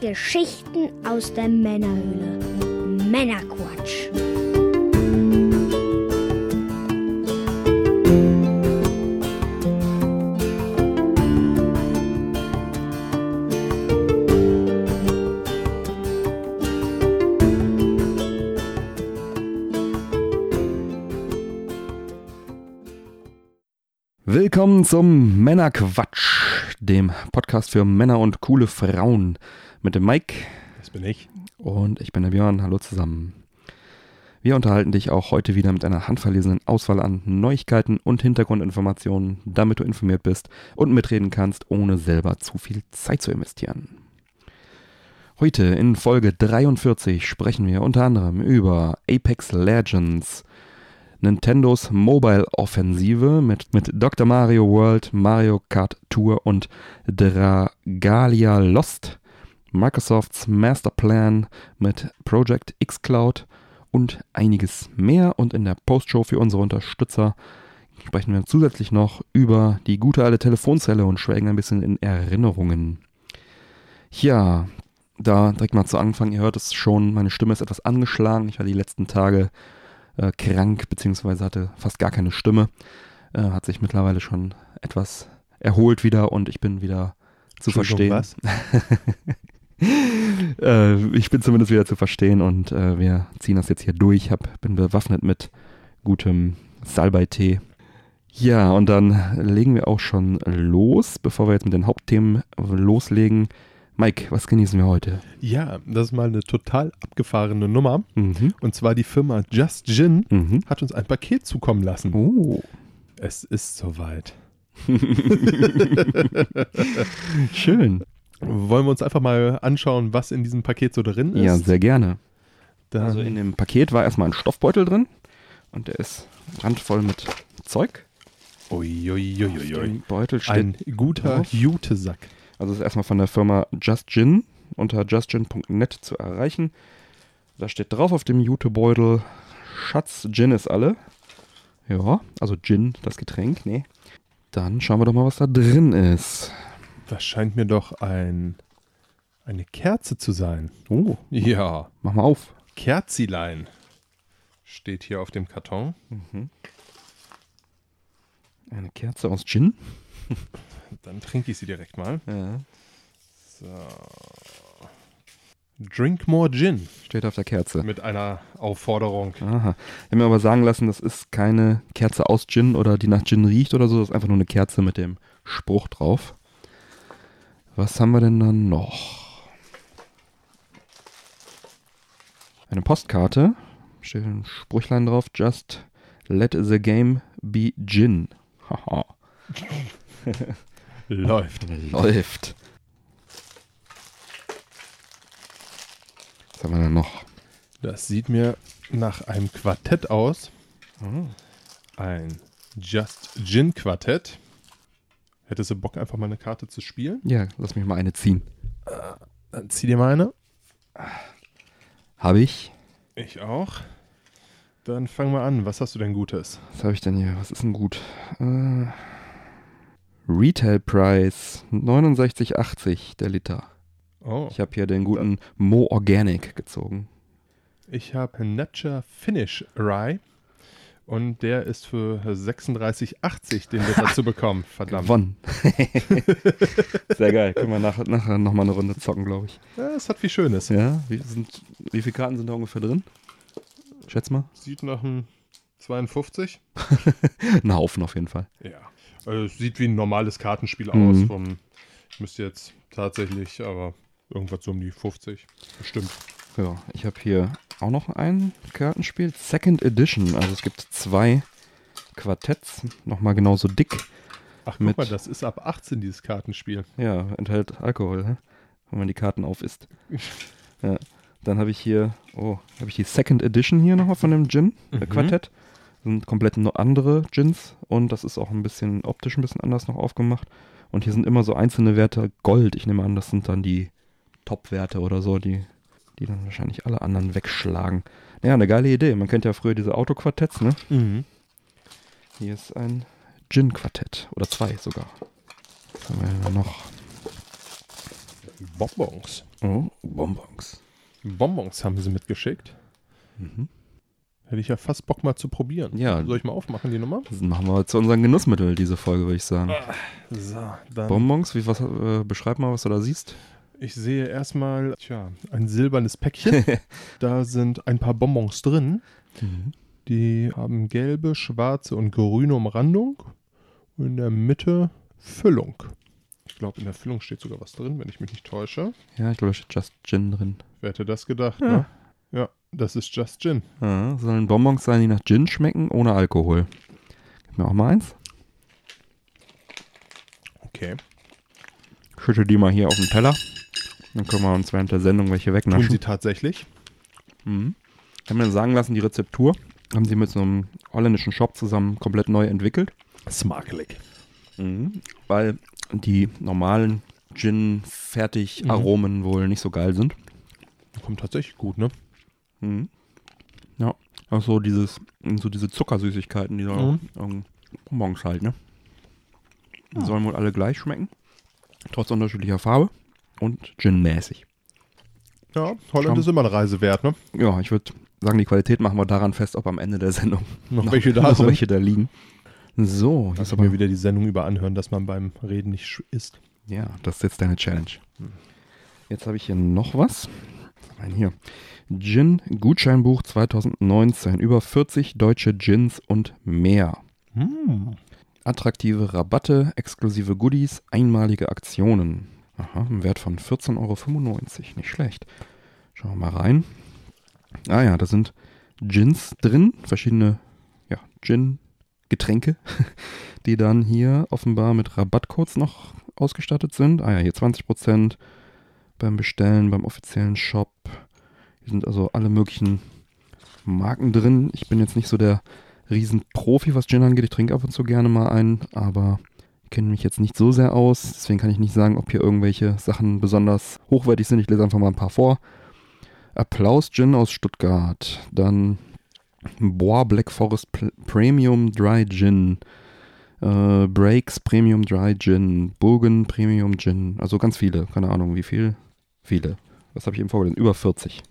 Geschichten aus der Männerhöhle. Männerquatsch. Willkommen zum Männerquatsch, dem Podcast für Männer und coole Frauen mit dem Mike Das bin ich. und ich bin der Björn. Hallo zusammen. Wir unterhalten dich auch heute wieder mit einer handverlesenen Auswahl an Neuigkeiten und Hintergrundinformationen, damit du informiert bist und mitreden kannst, ohne selber zu viel Zeit zu investieren. Heute in Folge 43 sprechen wir unter anderem über Apex Legends, Nintendos Mobile-Offensive mit, mit Dr. Mario World, Mario Kart Tour und Dragalia Lost, Microsofts Masterplan mit Project xCloud und einiges mehr. Und in der Postshow für unsere Unterstützer sprechen wir zusätzlich noch über die gute alte Telefonzelle und schwelgen ein bisschen in Erinnerungen. Ja, da direkt mal zu Anfang, ihr hört es schon, meine Stimme ist etwas angeschlagen. Ich war die letzten Tage äh, krank, beziehungsweise hatte fast gar keine Stimme. Äh, hat sich mittlerweile schon etwas erholt wieder und ich bin wieder zu verstehen. Was? äh, ich bin zumindest wieder zu verstehen und äh, wir ziehen das jetzt hier durch. Hab, bin bewaffnet mit gutem Salbei-Tee. Ja, und dann legen wir auch schon los, bevor wir jetzt mit den Hauptthemen loslegen. Mike, was genießen wir heute? Ja, das ist mal eine total abgefahrene Nummer. Mhm. Und zwar die Firma Just Gin Mhm. hat uns ein Paket zukommen lassen. Oh. Es ist soweit. Schön. Wollen wir uns einfach mal anschauen, was in diesem Paket so drin ist? Ja, sehr gerne. Dann, Also in dem Paket war erstmal ein Stoffbeutel drin und der ist randvoll mit Zeug. Uiuiuiui. Beutel steht, Ein guter. Jutesack. also ist erstmal von der Firma Just Gin unter justgin.net zu erreichen. Da steht drauf auf dem Jutebeutel, Schatz, Gin ist alle. Ja, also Gin, das Getränk, nee. Dann schauen wir doch mal, was da drin ist. Das scheint mir doch ein, eine Kerze zu sein. Oh, Ja, mach mal auf. Kerzilein steht hier auf dem Karton. Eine Kerze aus Gin. Dann trinke ich sie direkt mal. Ja. So. Drink more Gin Steht auf der Kerze. mit einer Aufforderung. Aha. Ich habe mir aber sagen lassen, das ist keine Kerze aus Gin oder die nach Gin riecht oder so. Das ist einfach nur eine Kerze mit dem Spruch drauf. Was haben wir denn dann noch? Eine Postkarte. Steht ein Sprüchlein drauf. Just let the game be Gin. Haha. Läuft. Läuft. Was haben wir denn noch? Das sieht mir nach einem Quartett aus. Ein Just Gin Quartett. Hättest du Bock, einfach mal eine Karte zu spielen? Ja, lass mich mal eine ziehen. Dann zieh dir mal eine. Habe ich. Ich auch. Dann fangen wir an. Was hast du denn Gutes? Was habe ich denn hier? Was ist denn gut? Äh, Retail Price 69,80 der Liter. Oh. Ich habe hier den guten Mo Organic gezogen. Ich habe Nature Finish Rye. Und der ist für 36,80 den Liter zu bekommen. Verdammt. Gewonnen. Sehr geil. Können wir nach, nachher nochmal eine Runde zocken, glaube ich. Ja, es hat viel Schönes. Ja, wie, sind, wie viele Karten sind da ungefähr drin? Schätz mal. Sieht nach einem 52. Ein Haufen auf jeden Fall. Ja. Also es sieht wie ein normales Kartenspiel Mhm. aus. Vom, ich müsste jetzt tatsächlich, aber irgendwas so um die 50. Bestimmt. Ja, ich habe hier auch noch ein Kartenspiel. Second Edition. Also es gibt zwei Quartetts. Nochmal genauso dick. Ach, guck Mit- mal, das ist ab 18 dieses Kartenspiel. Ja, enthält Alkohol, hä? wenn man die Karten auf isst. ja. Dann habe ich hier, oh, habe ich die Second Edition hier nochmal von dem Gin äh, Mhm. Quartett. Sind komplett nur andere Gins und das ist auch ein bisschen optisch ein bisschen anders noch aufgemacht. Und hier sind immer so einzelne Werte Gold. Ich nehme an, das sind dann die Top-Werte oder so, die, die dann wahrscheinlich alle anderen wegschlagen. Ja, eine geile Idee. Man kennt ja früher diese Autoquartetts, ne? Mhm. Hier ist ein Gin-Quartett. Oder zwei sogar. Was haben wir denn noch? Bonbons. Oh, Bonbons. Bonbons haben sie mitgeschickt. Mhm. Hätte ich ja fast Bock mal zu probieren. Ja. Soll ich mal aufmachen, die Nummer? Das machen wir zu unseren Genussmitteln, diese Folge, würde ich sagen. So, dann. Bonbons, wie, was, äh, beschreib mal, was du da siehst. Ich sehe erstmal, tja, ein silbernes Päckchen. da sind ein paar Bonbons drin. Die haben gelbe, schwarze und grüne Umrandung. Und in der Mitte Füllung. Ich glaube, in der Füllung steht sogar was drin, wenn ich mich nicht täusche. Ja, ich glaube, da steht Just Gin drin. Wer hätte das gedacht, Ja. ne? Ja, das ist Just Gin. Ja, sollen Bonbons sein, die nach Gin schmecken, ohne Alkohol. Gib mir auch mal eins. Okay. Schütte die mal hier auf den Teller. Dann können wir uns während der Sendung welche Tun wegnaschen. sie tatsächlich. Mhm. Ich habe mir sagen lassen, die Rezeptur haben sie mit so einem holländischen Shop zusammen komplett neu entwickelt. Smakelig. Mhm. Weil die normalen Gin-Fertig-Aromen wohl nicht so geil sind. Kommt tatsächlich gut, ne? Mhm. Ja. Auch so dieses, so diese Zuckersüßigkeiten, die Mhm. ähm, Bonbons halt, ne? Die Ja. sollen wohl alle gleich schmecken. Trotz unterschiedlicher Farbe. Und Gin-mäßig. Ja, Holland ist immer eine Reise wert, ne? Ja, ich würde sagen, die Qualität machen wir daran fest, ob am Ende der Sendung Noch welche da noch sind. welche da liegen. So, Dass ist ich aber mir wieder die Sendung über anhören, dass man beim Reden nicht isst. Ja, das ist jetzt deine Challenge. Jetzt habe ich hier noch was. Ein hier. Gin Gutscheinbuch 2019. Über 40 deutsche Gins und mehr. Hm. Attraktive Rabatte, exklusive Goodies, einmalige Aktionen. Aha, im Wert von 14,95 Euro. Nicht schlecht. Schauen wir mal rein. Ah ja, da sind Gins drin, verschiedene ja, Gin-Getränke, die dann hier offenbar mit Rabattcodes noch ausgestattet sind. Ah ja, hier 20% beim Bestellen, beim offiziellen Shop. Hier sind also alle möglichen Marken drin. Ich bin jetzt nicht so der Riesenprofi, was Gin angeht. Ich trinke ab und zu gerne mal einen, aber kenne mich jetzt nicht so sehr aus. Deswegen kann ich nicht sagen, ob hier irgendwelche Sachen besonders hochwertig sind. Ich lese einfach mal ein paar vor. Applaus Gin aus Stuttgart. Dann Bois Black Forest Premium Dry Gin. Äh, Breaks Premium Dry Gin. Burgen Premium Gin. Also ganz viele. Keine Ahnung, wie viel. Viele. Was habe ich eben vorgelesen? Über 40.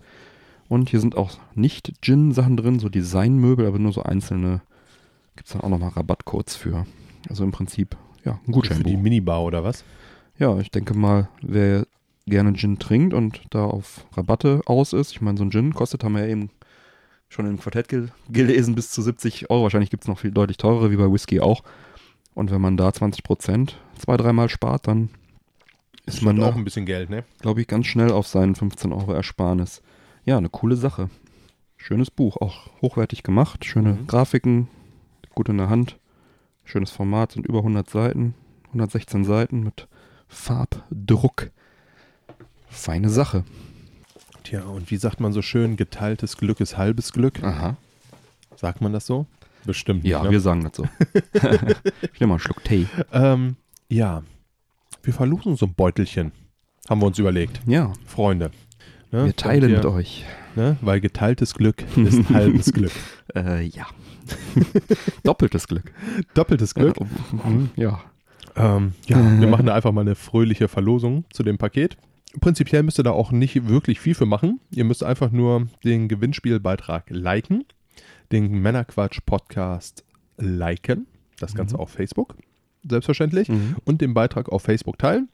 Und hier sind auch nicht Gin-Sachen drin, so Designmöbel, aber nur so einzelne. Gibt es dann auch nochmal Rabattcodes für. Also im Prinzip, ja, ein Für die Gutscheinbuch. Minibar oder was? Ja, ich denke mal, wer gerne Gin trinkt und da auf Rabatte aus ist, ich meine, so ein Gin kostet, haben wir ja eben schon im Quartett gel gelesen, bis zu 70 Euro. Wahrscheinlich gibt es noch viel deutlich teurere, wie bei Whisky auch. Und wenn man da 20 Prozent zwei, dreimal spart, dann ist man auch da, ein bisschen Geld, ne? glaube ich, ganz schnell auf seinen 15 Euro Ersparnis. Ja, eine coole Sache. Schönes Buch, auch hochwertig gemacht, schöne Mhm. Grafiken, gut in der Hand, schönes Format, sind über 100 Seiten, 116 Seiten mit Farbdruck. Feine Sache. Tja, und wie sagt man so schön, geteiltes Glück ist halbes Glück? Aha. Sagt man das so? Bestimmt. Ja, ne? wir sagen das so. ich nehme mal einen Schluck Tee. Ähm, ja, wir verlosen so ein Beutelchen. Haben wir uns überlegt. Ja, Freunde. Ne? wir teilen Könnt mit ihr- euch. Ne? Weil geteiltes Glück ist halbes Glück. Äh, ja. Doppeltes Glück. Doppeltes Glück. Äh, mhm, ja. Ähm, ja, wir machen da einfach mal eine fröhliche Verlosung zu dem Paket. Prinzipiell müsst ihr da auch nicht wirklich viel für machen. Ihr müsst einfach nur den Gewinnspielbeitrag liken, den Männerquatsch-Podcast liken, das Ganze Mhm. auf Facebook, selbstverständlich, Mhm. und den Beitrag auf Facebook teilen.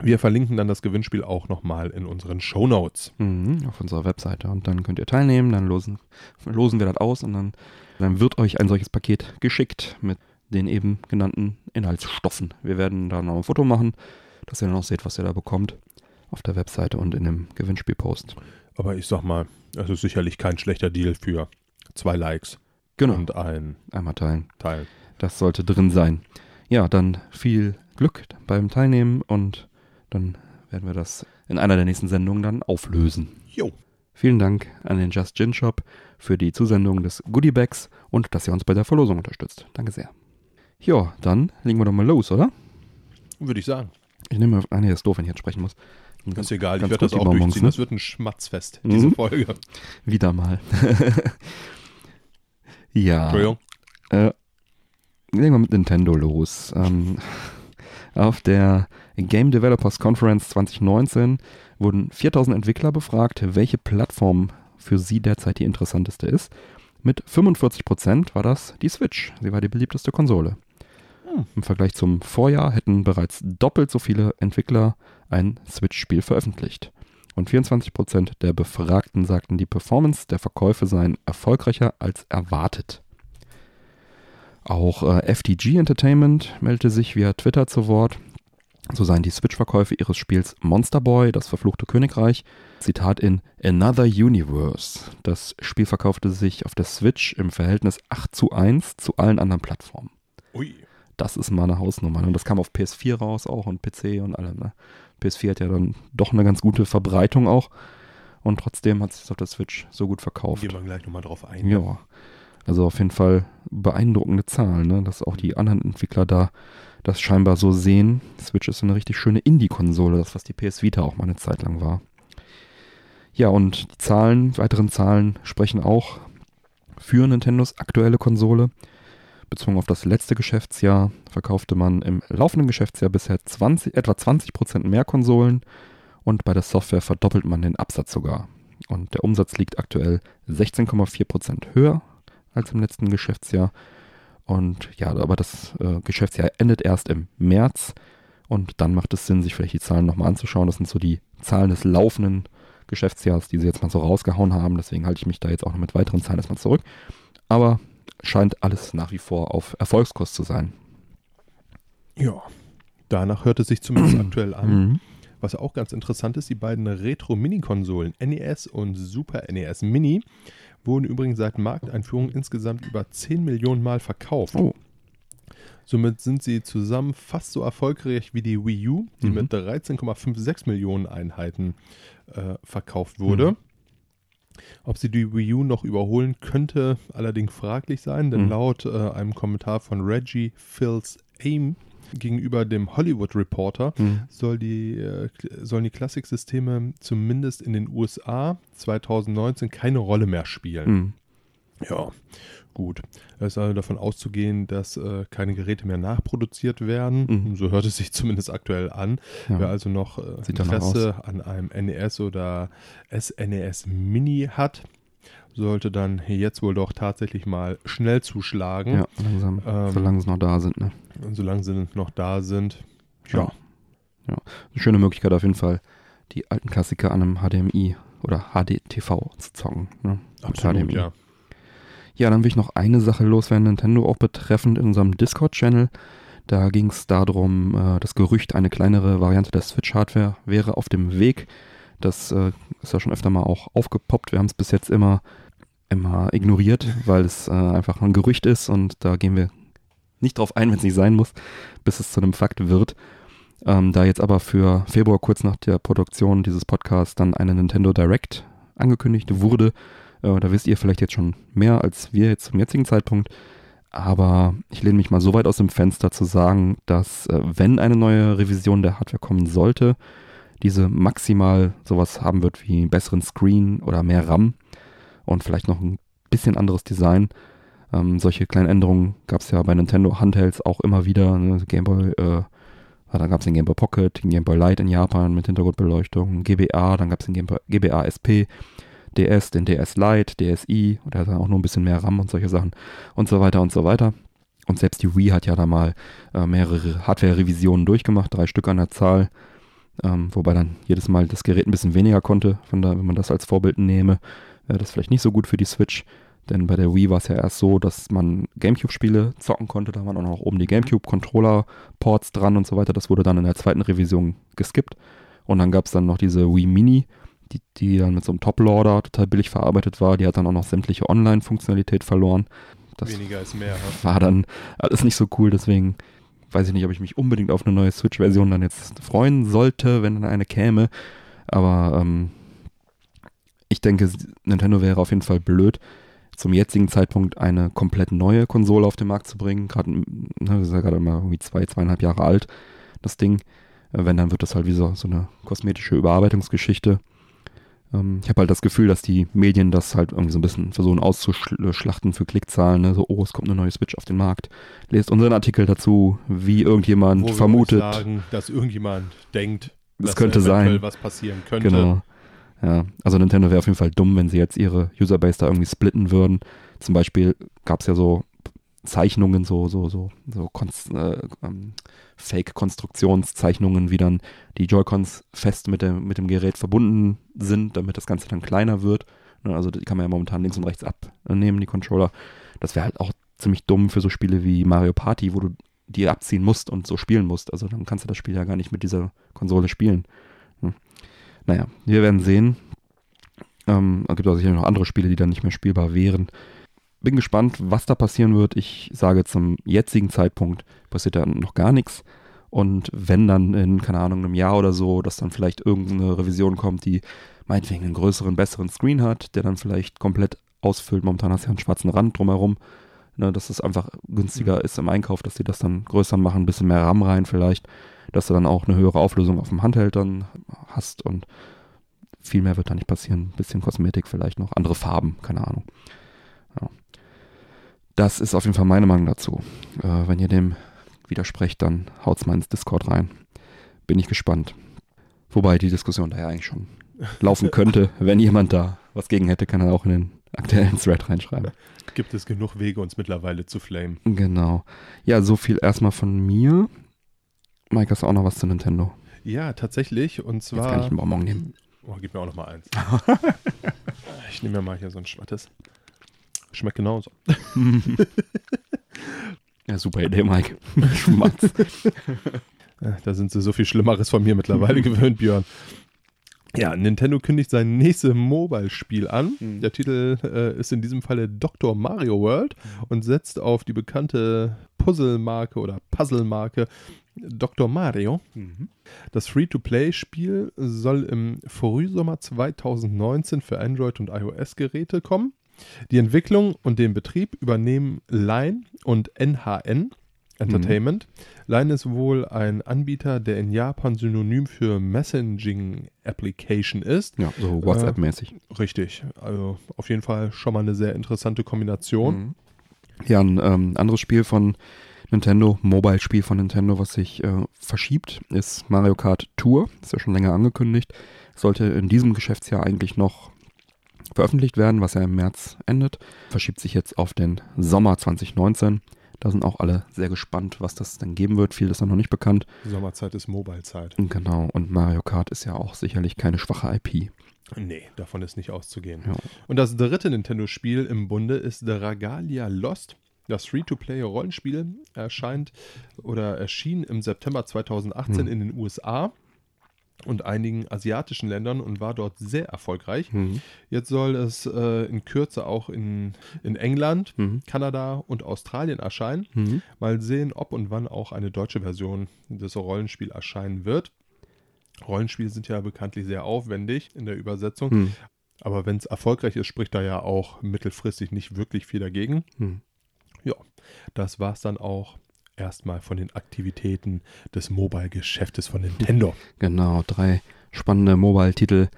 Wir verlinken dann das Gewinnspiel auch nochmal in unseren Shownotes. Mhm, auf unserer Webseite. Und dann könnt ihr teilnehmen, dann losen, losen wir das aus und dann, dann wird euch ein solches Paket geschickt mit den eben genannten Inhaltsstoffen. Wir werden da noch ein Foto machen, dass ihr dann auch seht, was ihr da bekommt auf der Webseite und in dem Gewinnspielpost. Aber ich sag mal, es ist sicherlich kein schlechter Deal für zwei Likes Genau, und ein einmal teilen. Teil. Das sollte drin sein. Ja, dann viel Glück beim Teilnehmen und dann werden wir das in einer der nächsten Sendungen dann auflösen. Jo. Vielen Dank an den Just Gin Shop für die Zusendung des Goodiebags und dass ihr uns bei der Verlosung unterstützt. Danke sehr. Ja, dann legen wir doch mal los, oder? Würde ich sagen. Ich nehme, ah nee, das ist doof, wenn ich jetzt sprechen muss. Ist egal, ich ganz werde kurz das auch Bonbons, durchziehen. ne? Das wird ein Schmatzfest, diese Mhm. Folge. Wieder mal. ja. Entschuldigung. Äh, legen wir mit Nintendo los. Ähm, auf der Game Developers Conference 2019 wurden 4000 Entwickler befragt, welche Plattform für sie derzeit die interessanteste ist. Mit 45% war das die Switch. Sie war die beliebteste Konsole. Hm. Im Vergleich zum Vorjahr hätten bereits doppelt so viele Entwickler ein Switch-Spiel veröffentlicht. Und 24% der Befragten sagten, die Performance der Verkäufe seien erfolgreicher als erwartet. Auch äh, FTG Entertainment meldete sich via Twitter zu Wort. So seien die Switch-Verkäufe ihres Spiels Monster Boy, das verfluchte Königreich, Zitat in Another Universe. Das Spiel verkaufte sich auf der Switch im Verhältnis 8 zu 1 zu allen anderen Plattformen. Ui. Das ist mal eine Hausnummer. Und das kam auf PS4 raus auch und PC und allem. Ne? PS4 hat ja dann doch eine ganz gute Verbreitung auch. Und trotzdem hat sich das auf der Switch so gut verkauft. Gehen wir gleich nochmal drauf ein. Ja. Also auf jeden Fall beeindruckende Zahlen, ne? dass auch die anderen Entwickler da das scheinbar so sehen. Switch ist eine richtig schöne Indie-Konsole, das was die PS Vita auch mal eine Zeit lang war. Ja, und die Zahlen, weiteren Zahlen sprechen auch für Nintendos aktuelle Konsole. Bezogen auf das letzte Geschäftsjahr verkaufte man im laufenden Geschäftsjahr bisher 20, etwa 20% mehr Konsolen und bei der Software verdoppelt man den Absatz sogar. Und der Umsatz liegt aktuell 16,4% höher als im letzten Geschäftsjahr. Und ja, aber das äh, Geschäftsjahr endet erst im März. Und dann macht es Sinn, sich vielleicht die Zahlen nochmal anzuschauen. Das sind so die Zahlen des laufenden Geschäftsjahres, die sie jetzt mal so rausgehauen haben. Deswegen halte ich mich da jetzt auch noch mit weiteren Zahlen erstmal zurück. Aber scheint alles nach wie vor auf Erfolgskurs zu sein. Ja, danach hört es sich zumindest aktuell an. Mhm. Was auch ganz interessant ist, die beiden Retro-Mini-Konsolen NES und Super NES Mini wurden übrigens seit Markteinführung insgesamt über 10 Millionen Mal verkauft. Oh. Somit sind sie zusammen fast so erfolgreich wie die Wii U, die mhm. mit 13,56 Millionen Einheiten äh, verkauft wurde. Mhm. Ob sie die Wii U noch überholen könnte, allerdings fraglich sein, denn mhm. laut äh, einem Kommentar von Reggie Phils Aim gegenüber dem Hollywood Reporter mhm. soll die, äh, sollen die Klassiksysteme zumindest in den USA 2019 keine Rolle mehr spielen. Mhm. Ja, gut. Es ist also davon auszugehen, dass äh, keine Geräte mehr nachproduziert werden. Mhm. So hört es sich zumindest aktuell an. Ja. Wer also noch äh, Interesse an einem NES oder SNES Mini hat, sollte dann jetzt wohl doch tatsächlich mal schnell zuschlagen. Ja, langsam. Ähm, solange sie noch da sind, ne? Solange sie noch da sind. Ja. ja. Eine schöne Möglichkeit auf jeden Fall, die alten Klassiker an einem HDMI oder HDTV zu zocken. Ne? Absolut, HDMI. ja. Ja, dann will ich noch eine Sache loswerden, Nintendo auch betreffend in unserem Discord-Channel. Da ging es darum, äh, das Gerücht, eine kleinere Variante der Switch-Hardware wäre auf dem Weg. Das äh, ist ja schon öfter mal auch aufgepoppt. Wir haben es bis jetzt immer immer ignoriert, weil es äh, einfach ein Gerücht ist und da gehen wir nicht drauf ein, wenn es nicht sein muss, bis es zu einem Fakt wird. Ähm, da jetzt aber für Februar, kurz nach der Produktion dieses Podcasts, dann eine Nintendo Direct angekündigt wurde, äh, da wisst ihr vielleicht jetzt schon mehr als wir jetzt zum jetzigen Zeitpunkt. Aber ich lehne mich mal so weit aus dem Fenster zu sagen, dass äh, wenn eine neue Revision der Hardware kommen sollte, diese maximal sowas haben wird wie einen besseren Screen oder mehr RAM und vielleicht noch ein bisschen anderes Design. Ähm, solche kleinen Änderungen gab es ja bei Nintendo Handhelds auch immer wieder. Ne? Game Boy, äh, da gab es den Game Boy Pocket, den Game Boy Light in Japan mit Hintergrundbeleuchtung, GBA, dann gab es den Game Boy, GBA SP, DS, den DS Lite, DSi, der hat dann auch nur ein bisschen mehr RAM und solche Sachen und so weiter und so weiter. Und selbst die Wii hat ja da mal äh, mehrere Hardware-Revisionen durchgemacht, drei Stück an der Zahl, ähm, wobei dann jedes Mal das Gerät ein bisschen weniger konnte, von da, wenn man das als Vorbild nehme wäre das vielleicht nicht so gut für die Switch. Denn bei der Wii war es ja erst so, dass man GameCube-Spiele zocken konnte. Da waren auch noch oben die GameCube-Controller-Ports dran und so weiter. Das wurde dann in der zweiten Revision geskippt. Und dann gab es dann noch diese Wii Mini, die, die dann mit so einem Top-Loader total billig verarbeitet war. Die hat dann auch noch sämtliche Online-Funktionalität verloren. Das Weniger ist mehr. War dann alles nicht so cool. Deswegen weiß ich nicht, ob ich mich unbedingt auf eine neue Switch-Version dann jetzt freuen sollte, wenn dann eine käme. Aber ähm, ich denke, Nintendo wäre auf jeden Fall blöd, zum jetzigen Zeitpunkt eine komplett neue Konsole auf den Markt zu bringen. Gerade, ne, ist ja gerade mal irgendwie zwei, zweieinhalb Jahre alt, das Ding. Äh, wenn, dann wird das halt wie so, so eine kosmetische Überarbeitungsgeschichte. Ähm, ich habe halt das Gefühl, dass die Medien das halt irgendwie so ein bisschen versuchen auszuschlachten für Klickzahlen. Ne? So, oh, es kommt eine neue Switch auf den Markt. Lest unseren Artikel dazu, wie irgendjemand Wo vermutet. Wir sagen, dass irgendjemand denkt, Das dass könnte sein. was passieren könnte. Genau. Ja, also Nintendo wäre auf jeden Fall dumm, wenn sie jetzt ihre Userbase da irgendwie splitten würden. Zum Beispiel gab es ja so Zeichnungen, so, so, so, so äh, ähm, Fake-Konstruktionszeichnungen, wie dann die Joy-Cons fest mit dem, mit dem Gerät verbunden sind, damit das Ganze dann kleiner wird. Ne, Also die kann man ja momentan links und rechts abnehmen, die Controller. Das wäre halt auch ziemlich dumm für so Spiele wie Mario Party, wo du die abziehen musst und so spielen musst. Also dann kannst du das Spiel ja gar nicht mit dieser Konsole spielen. Naja, wir werden sehen. Ähm, es gibt auch sicher noch andere Spiele, die dann nicht mehr spielbar wären. Bin gespannt, was da passieren wird. Ich sage zum jetzigen Zeitpunkt passiert da noch gar nichts. Und wenn dann in, keine Ahnung, einem Jahr oder so, dass dann vielleicht irgendeine Revision kommt, die meinetwegen einen größeren, besseren Screen hat, der dann vielleicht komplett ausfüllt. Momentan hast du ja einen schwarzen Rand drumherum. Ne, dass es einfach günstiger ist im Einkauf, dass die das dann größer machen, ein bisschen mehr RAM rein vielleicht, dass du dann auch eine höhere Auflösung auf dem Handheld dann hast und viel mehr wird da nicht passieren. Ein bisschen Kosmetik vielleicht noch, andere Farben, keine Ahnung. Ja. Das ist auf jeden Fall meine Meinung dazu. Äh, wenn ihr dem widersprecht, dann haut's mal ins Discord rein. Bin ich gespannt. Wobei die Diskussion da ja eigentlich schon laufen könnte. Wenn jemand da was gegen hätte, kann er auch in den aktuellen Thread reinschreiben. Gibt es genug Wege, uns mittlerweile zu flamen. Genau. Ja, so viel erstmal von mir. Mike, hast du auch noch was zu Nintendo? Ja, tatsächlich. Und Jetzt kann ich zwar. einen Bonbon nehmen. Oh, gib mir auch noch mal eins. ich nehme mir mal hier so ein schwattes. Schmeckt genauso. Ja, super Idee, Mike. Schmatz. Ja, Da sind sie so viel Schlimmeres von mir mittlerweile gewöhnt, Björn. Ja, Nintendo kündigt sein nächstes Mobile-Spiel an. Mhm. Der Titel äh, ist in diesem Falle Dr. Mario World und setzt auf die bekannte Puzzle-Marke oder Puzzle-Marke Dr. Mario. Das Free-to-Play-Spiel soll im Frühsommer 2019 für Android- und iOS-Geräte kommen. Die Entwicklung und den Betrieb übernehmen Line und NHN Entertainment. Line ist wohl ein Anbieter, der in Japan synonym für Messaging Application ist. Ja, so WhatsApp-mäßig. Richtig. Also auf jeden Fall schon mal eine sehr interessante Kombination. Mhm. Ja, ein ähm, anderes Spiel von Nintendo, Mobile-Spiel von Nintendo, was sich äh, verschiebt, ist Mario Kart Tour. Ist ja schon länger angekündigt. Sollte in diesem Geschäftsjahr eigentlich noch veröffentlicht werden, was ja im März endet. Verschiebt sich jetzt auf den Sommer 2019. Da sind auch alle sehr gespannt, was das denn geben wird. Viel ist noch nicht bekannt. Sommerzeit ist Mobile-Zeit. Genau, und Mario Kart ist ja auch sicherlich keine schwache IP. Nee, davon ist nicht auszugehen. Ja. Und das dritte Nintendo-Spiel im Bunde ist Dragalia Lost. Das Free-to-Play-Rollenspiel erscheint oder erschien im September 2018 Hm. in den USA und einigen asiatischen Ländern und war dort sehr erfolgreich. Mhm. Jetzt soll es äh, in Kürze auch in, in England, Mhm. Kanada und Australien erscheinen. Mhm. Mal sehen, ob und wann auch eine deutsche Version des Rollenspiels erscheinen wird. Rollenspiele sind ja bekanntlich sehr aufwendig in der Übersetzung, Mhm. aber wenn es erfolgreich ist, spricht da ja auch mittelfristig nicht wirklich viel dagegen. Mhm. Ja, das war es dann auch erstmal von den Aktivitäten des Mobile-Geschäftes von Nintendo. Genau, drei spannende Mobile-Titel,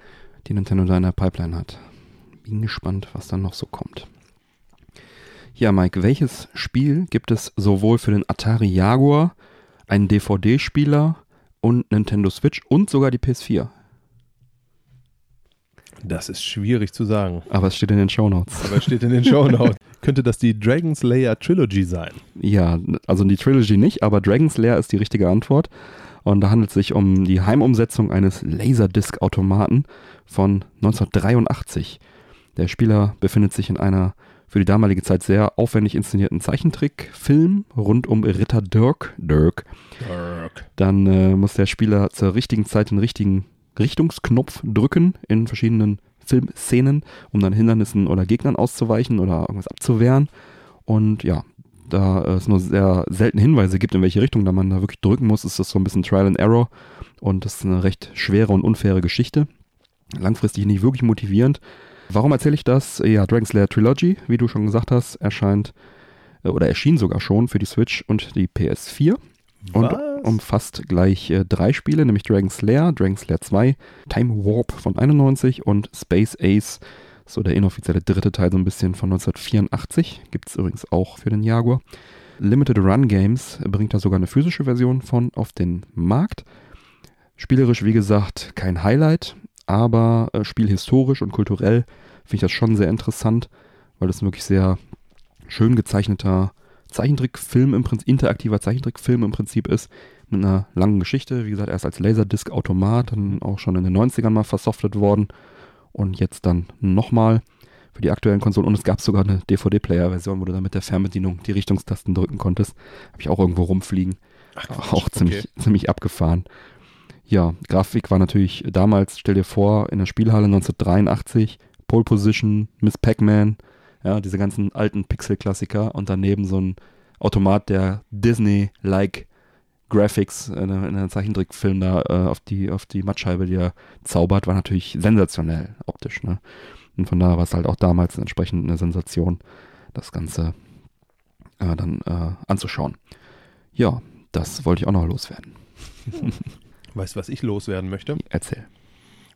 die Nintendo da in der Pipeline hat. Bin gespannt, was dann noch so kommt. Ja, Mike, welches Spiel gibt es sowohl für den Atari Jaguar, einen DVD-Spieler und Nintendo Switch und sogar die PS4? Das ist schwierig zu sagen, Aber es steht in den Shownotes. aber es steht in den Shownotes. Könnte das die Dragon's Lair Trilogy sein? Ja, also die Trilogy nicht, aber Dragon's Lair ist die richtige Antwort. Und da handelt es sich um die Heimumsetzung eines Laserdisc-Automaten von 1983. Der Spieler befindet sich in einer für die damalige Zeit sehr aufwendig inszenierten Zeichentrickfilm rund um Ritter Dirk. Dirk. Dirk. Dann äh, muss der Spieler zur richtigen Zeit den richtigen Richtungsknopf drücken in verschiedenen Filmszenen, um dann Hindernissen oder Gegnern auszuweichen oder irgendwas abzuwehren. Und ja, da es nur sehr selten Hinweise gibt, in welche Richtung da man da wirklich drücken muss, ist das so ein bisschen Trial and Error. Und das ist eine recht schwere und unfaire Geschichte. Langfristig nicht wirklich motivierend. Warum erzähle ich das? Ja, Dragon's Lair Trilogy, wie du schon gesagt hast, erscheint äh, oder erschien sogar schon für die Switch und die PS4. Und Was? Umfasst gleich äh, drei Spiele, nämlich Dragon Slayer, Dragon Slayer 2, Time Warp von 91 und Space Ace, so der inoffizielle dritte Teil so ein bisschen von 1984. Gibt es übrigens auch für den Jaguar. Limited Run Games bringt da sogar eine physische Version von auf den Markt. Spielerisch, wie gesagt, kein Highlight, aber äh, spielhistorisch und kulturell finde ich das schon sehr interessant, weil das wirklich sehr schön gezeichneter Zeichentrickfilm im Prinzip, interaktiver Zeichentrickfilm im Prinzip ist, mit einer langen Geschichte. Wie gesagt, erst als Laserdisc-Automat, dann auch schon in den 90ern mal versoftet worden und jetzt dann nochmal für die aktuellen Konsolen. Und es gab sogar eine DVD-Player-Version, wo du dann mit der Fernbedienung die Richtungstasten drücken konntest. Habe ich auch irgendwo rumfliegen. Ach, auch ziemlich, okay. ziemlich abgefahren. Ja, Grafik war natürlich damals, stell dir vor, in der Spielhalle 1983, Pole Position, Miss Pac-Man, ja, diese ganzen alten Pixel-Klassiker und daneben so ein Automat, der Disney-like Graphics in einem Zeichentrickfilm da äh, auf die, auf die Mattscheibe, die er zaubert, war natürlich sensationell optisch. Ne? Und von daher war es halt auch damals entsprechend eine Sensation, das Ganze äh, dann äh, anzuschauen. Ja, das wollte ich auch noch loswerden. Weißt du, was ich loswerden möchte? Erzähl.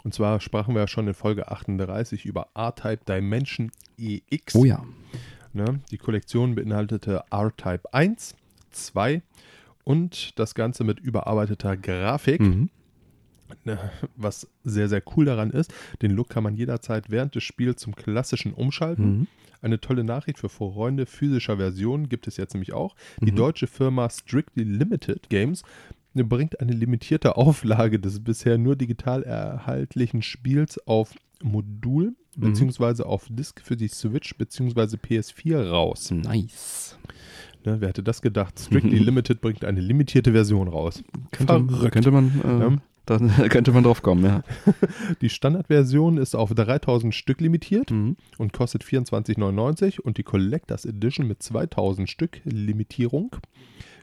Und zwar sprachen wir ja schon in Folge 38 über R-Type Dimension EX. Oh ja. Ne? Die Kollektion beinhaltete R-Type 1, 2 und das Ganze mit überarbeiteter Grafik. Mhm. Ne, was sehr, sehr cool daran ist, den Look kann man jederzeit während des Spiels zum klassischen umschalten. Mhm. Eine tolle Nachricht für Freunde physischer Versionen gibt es jetzt nämlich auch. Die mhm. deutsche Firma Strictly Limited Games bringt eine limitierte Auflage des bisher nur digital erhaltlichen Spiels auf Modul mhm. beziehungsweise auf Disk für die Switch beziehungsweise PS4 raus. Nice. Ne, wer hätte das gedacht? Strictly Limited bringt eine limitierte Version raus. Könnte, könnte man, äh, ja. da könnte man drauf kommen, ja. Die Standardversion ist auf 3000 Stück limitiert mhm. und kostet 24,99 und die Collectors Edition mit 2000 Stück Limitierung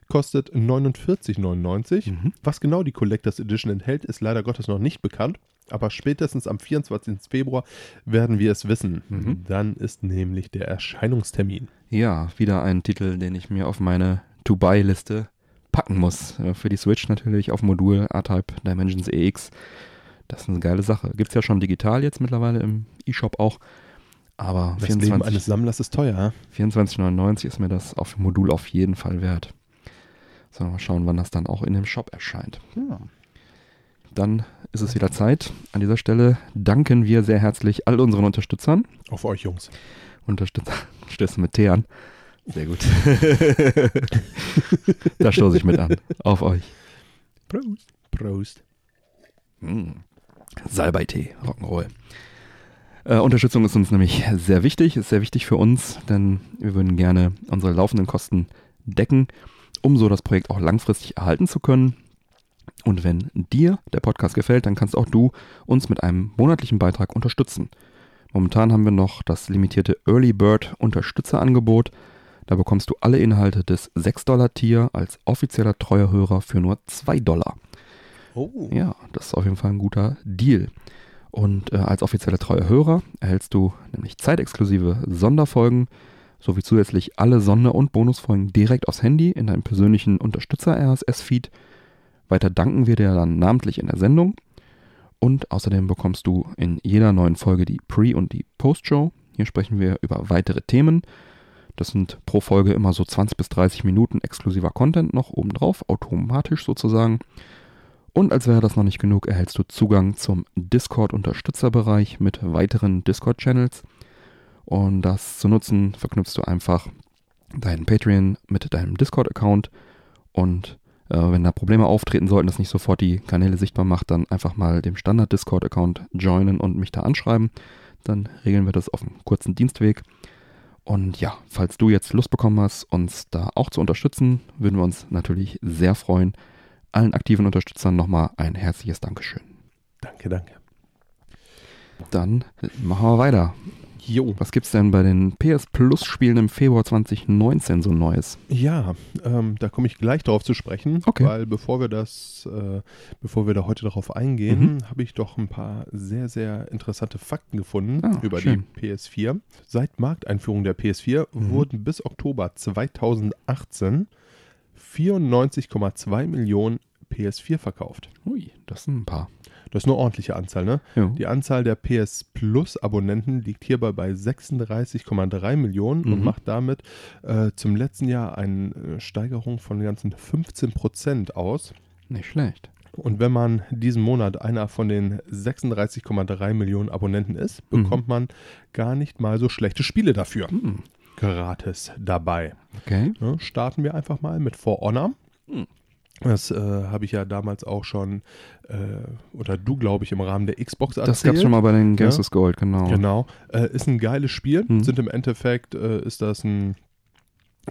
kostet 49,99. Mhm. Was genau die Collectors Edition enthält, ist leider Gottes noch nicht bekannt. Aber spätestens am 24. Februar werden wir es wissen. Mhm. Dann ist nämlich der Erscheinungstermin. Ja, wieder ein Titel, den ich mir auf meine To-Buy-Liste packen muss. Äh, für die Switch natürlich auf Modul R-Type Dimensions EX. Das ist eine geile Sache. Gibt es ja schon digital jetzt mittlerweile im E-Shop auch. Aber das 24, Leben eines Sammlers ist teuer. 24,99 ist mir das auf Modul auf jeden Fall wert. So, mal schauen, wann das dann auch in dem Shop erscheint. Ja. Dann ist es wieder Zeit. An dieser Stelle danken wir sehr herzlich all unseren Unterstützern. Auf euch, Jungs. Unterstützer. Stößen mit Tee an. Sehr gut. da stoße ich mit an. Auf euch. Prost. Prost. Mm. Salbei-Tee, Rock'n'Roll. Äh, Unterstützung ist uns nämlich sehr wichtig, ist sehr wichtig für uns, denn wir würden gerne unsere laufenden Kosten decken um so das Projekt auch langfristig erhalten zu können. Und wenn dir der Podcast gefällt, dann kannst auch du uns mit einem monatlichen Beitrag unterstützen. Momentan haben wir noch das limitierte Early Bird Unterstützerangebot. Da bekommst du alle Inhalte des 6-Dollar-Tier als offizieller treuer Hörer für nur 2 Dollar. Oh. Ja, das ist auf jeden Fall ein guter Deal. Und äh, als offizieller treuer Hörer erhältst du nämlich zeitexklusive Sonderfolgen, sowie zusätzlich alle Sonder- und Bonusfolgen direkt aufs Handy in deinem persönlichen Unterstützer-RSS-Feed. Weiter danken wir dir dann namentlich in der Sendung. Und außerdem bekommst du in jeder neuen Folge die Pre- und die Post-Show. Hier sprechen wir über weitere Themen. Das sind pro Folge immer so 20 bis 30 Minuten exklusiver Content noch obendrauf, automatisch sozusagen. Und als wäre das noch nicht genug, erhältst du Zugang zum Discord-Unterstützerbereich mit weiteren Discord-Channels. Und das zu nutzen, verknüpfst du einfach deinen Patreon mit deinem Discord-Account und äh, wenn da Probleme auftreten sollten, das nicht sofort die Kanäle sichtbar macht, dann einfach mal dem Standard-Discord-Account joinen und mich da anschreiben. Dann regeln wir das auf einem kurzen Dienstweg. Und ja, falls du jetzt Lust bekommen hast, uns da auch zu unterstützen, würden wir uns natürlich sehr freuen. Allen aktiven Unterstützern nochmal ein herzliches Dankeschön. Danke, danke. Dann machen wir weiter Jo. Was gibt's denn bei den PS Plus Spielen im Februar 2019 so Neues? Ja, ähm, da komme ich gleich drauf zu sprechen, okay. weil bevor wir das, äh, bevor wir da heute darauf eingehen, mhm. habe ich doch ein paar sehr, sehr interessante Fakten gefunden ah, über schön. die PS4. Seit Markteinführung der PS4 mhm. wurden bis Oktober 2018 94,2 Millionen PS4 verkauft. Ui, das sind ein paar. Das ist eine ordentliche Anzahl, ne? Ja. Die Anzahl der PS Plus Abonnenten liegt hierbei bei 36,3 Millionen und Mhm. macht damit äh, zum letzten Jahr eine äh, Steigerung von ganzen 15 Prozent aus. Nicht schlecht. Und wenn man diesen Monat einer von den 36,3 Millionen Abonnenten ist, Mhm. bekommt man gar nicht mal so schlechte Spiele dafür. Hm, Gratis dabei. Okay. Ne, starten wir einfach mal mit For Honor. Hm. Das äh, habe ich ja damals auch schon, äh, oder du, glaube ich, im Rahmen der Xbox erzählt. Das gab es schon mal bei den Games Ja. Gold, genau. Genau. Äh, ist ein geiles Spiel. Mhm. Sind im Endeffekt, äh, ist das ein,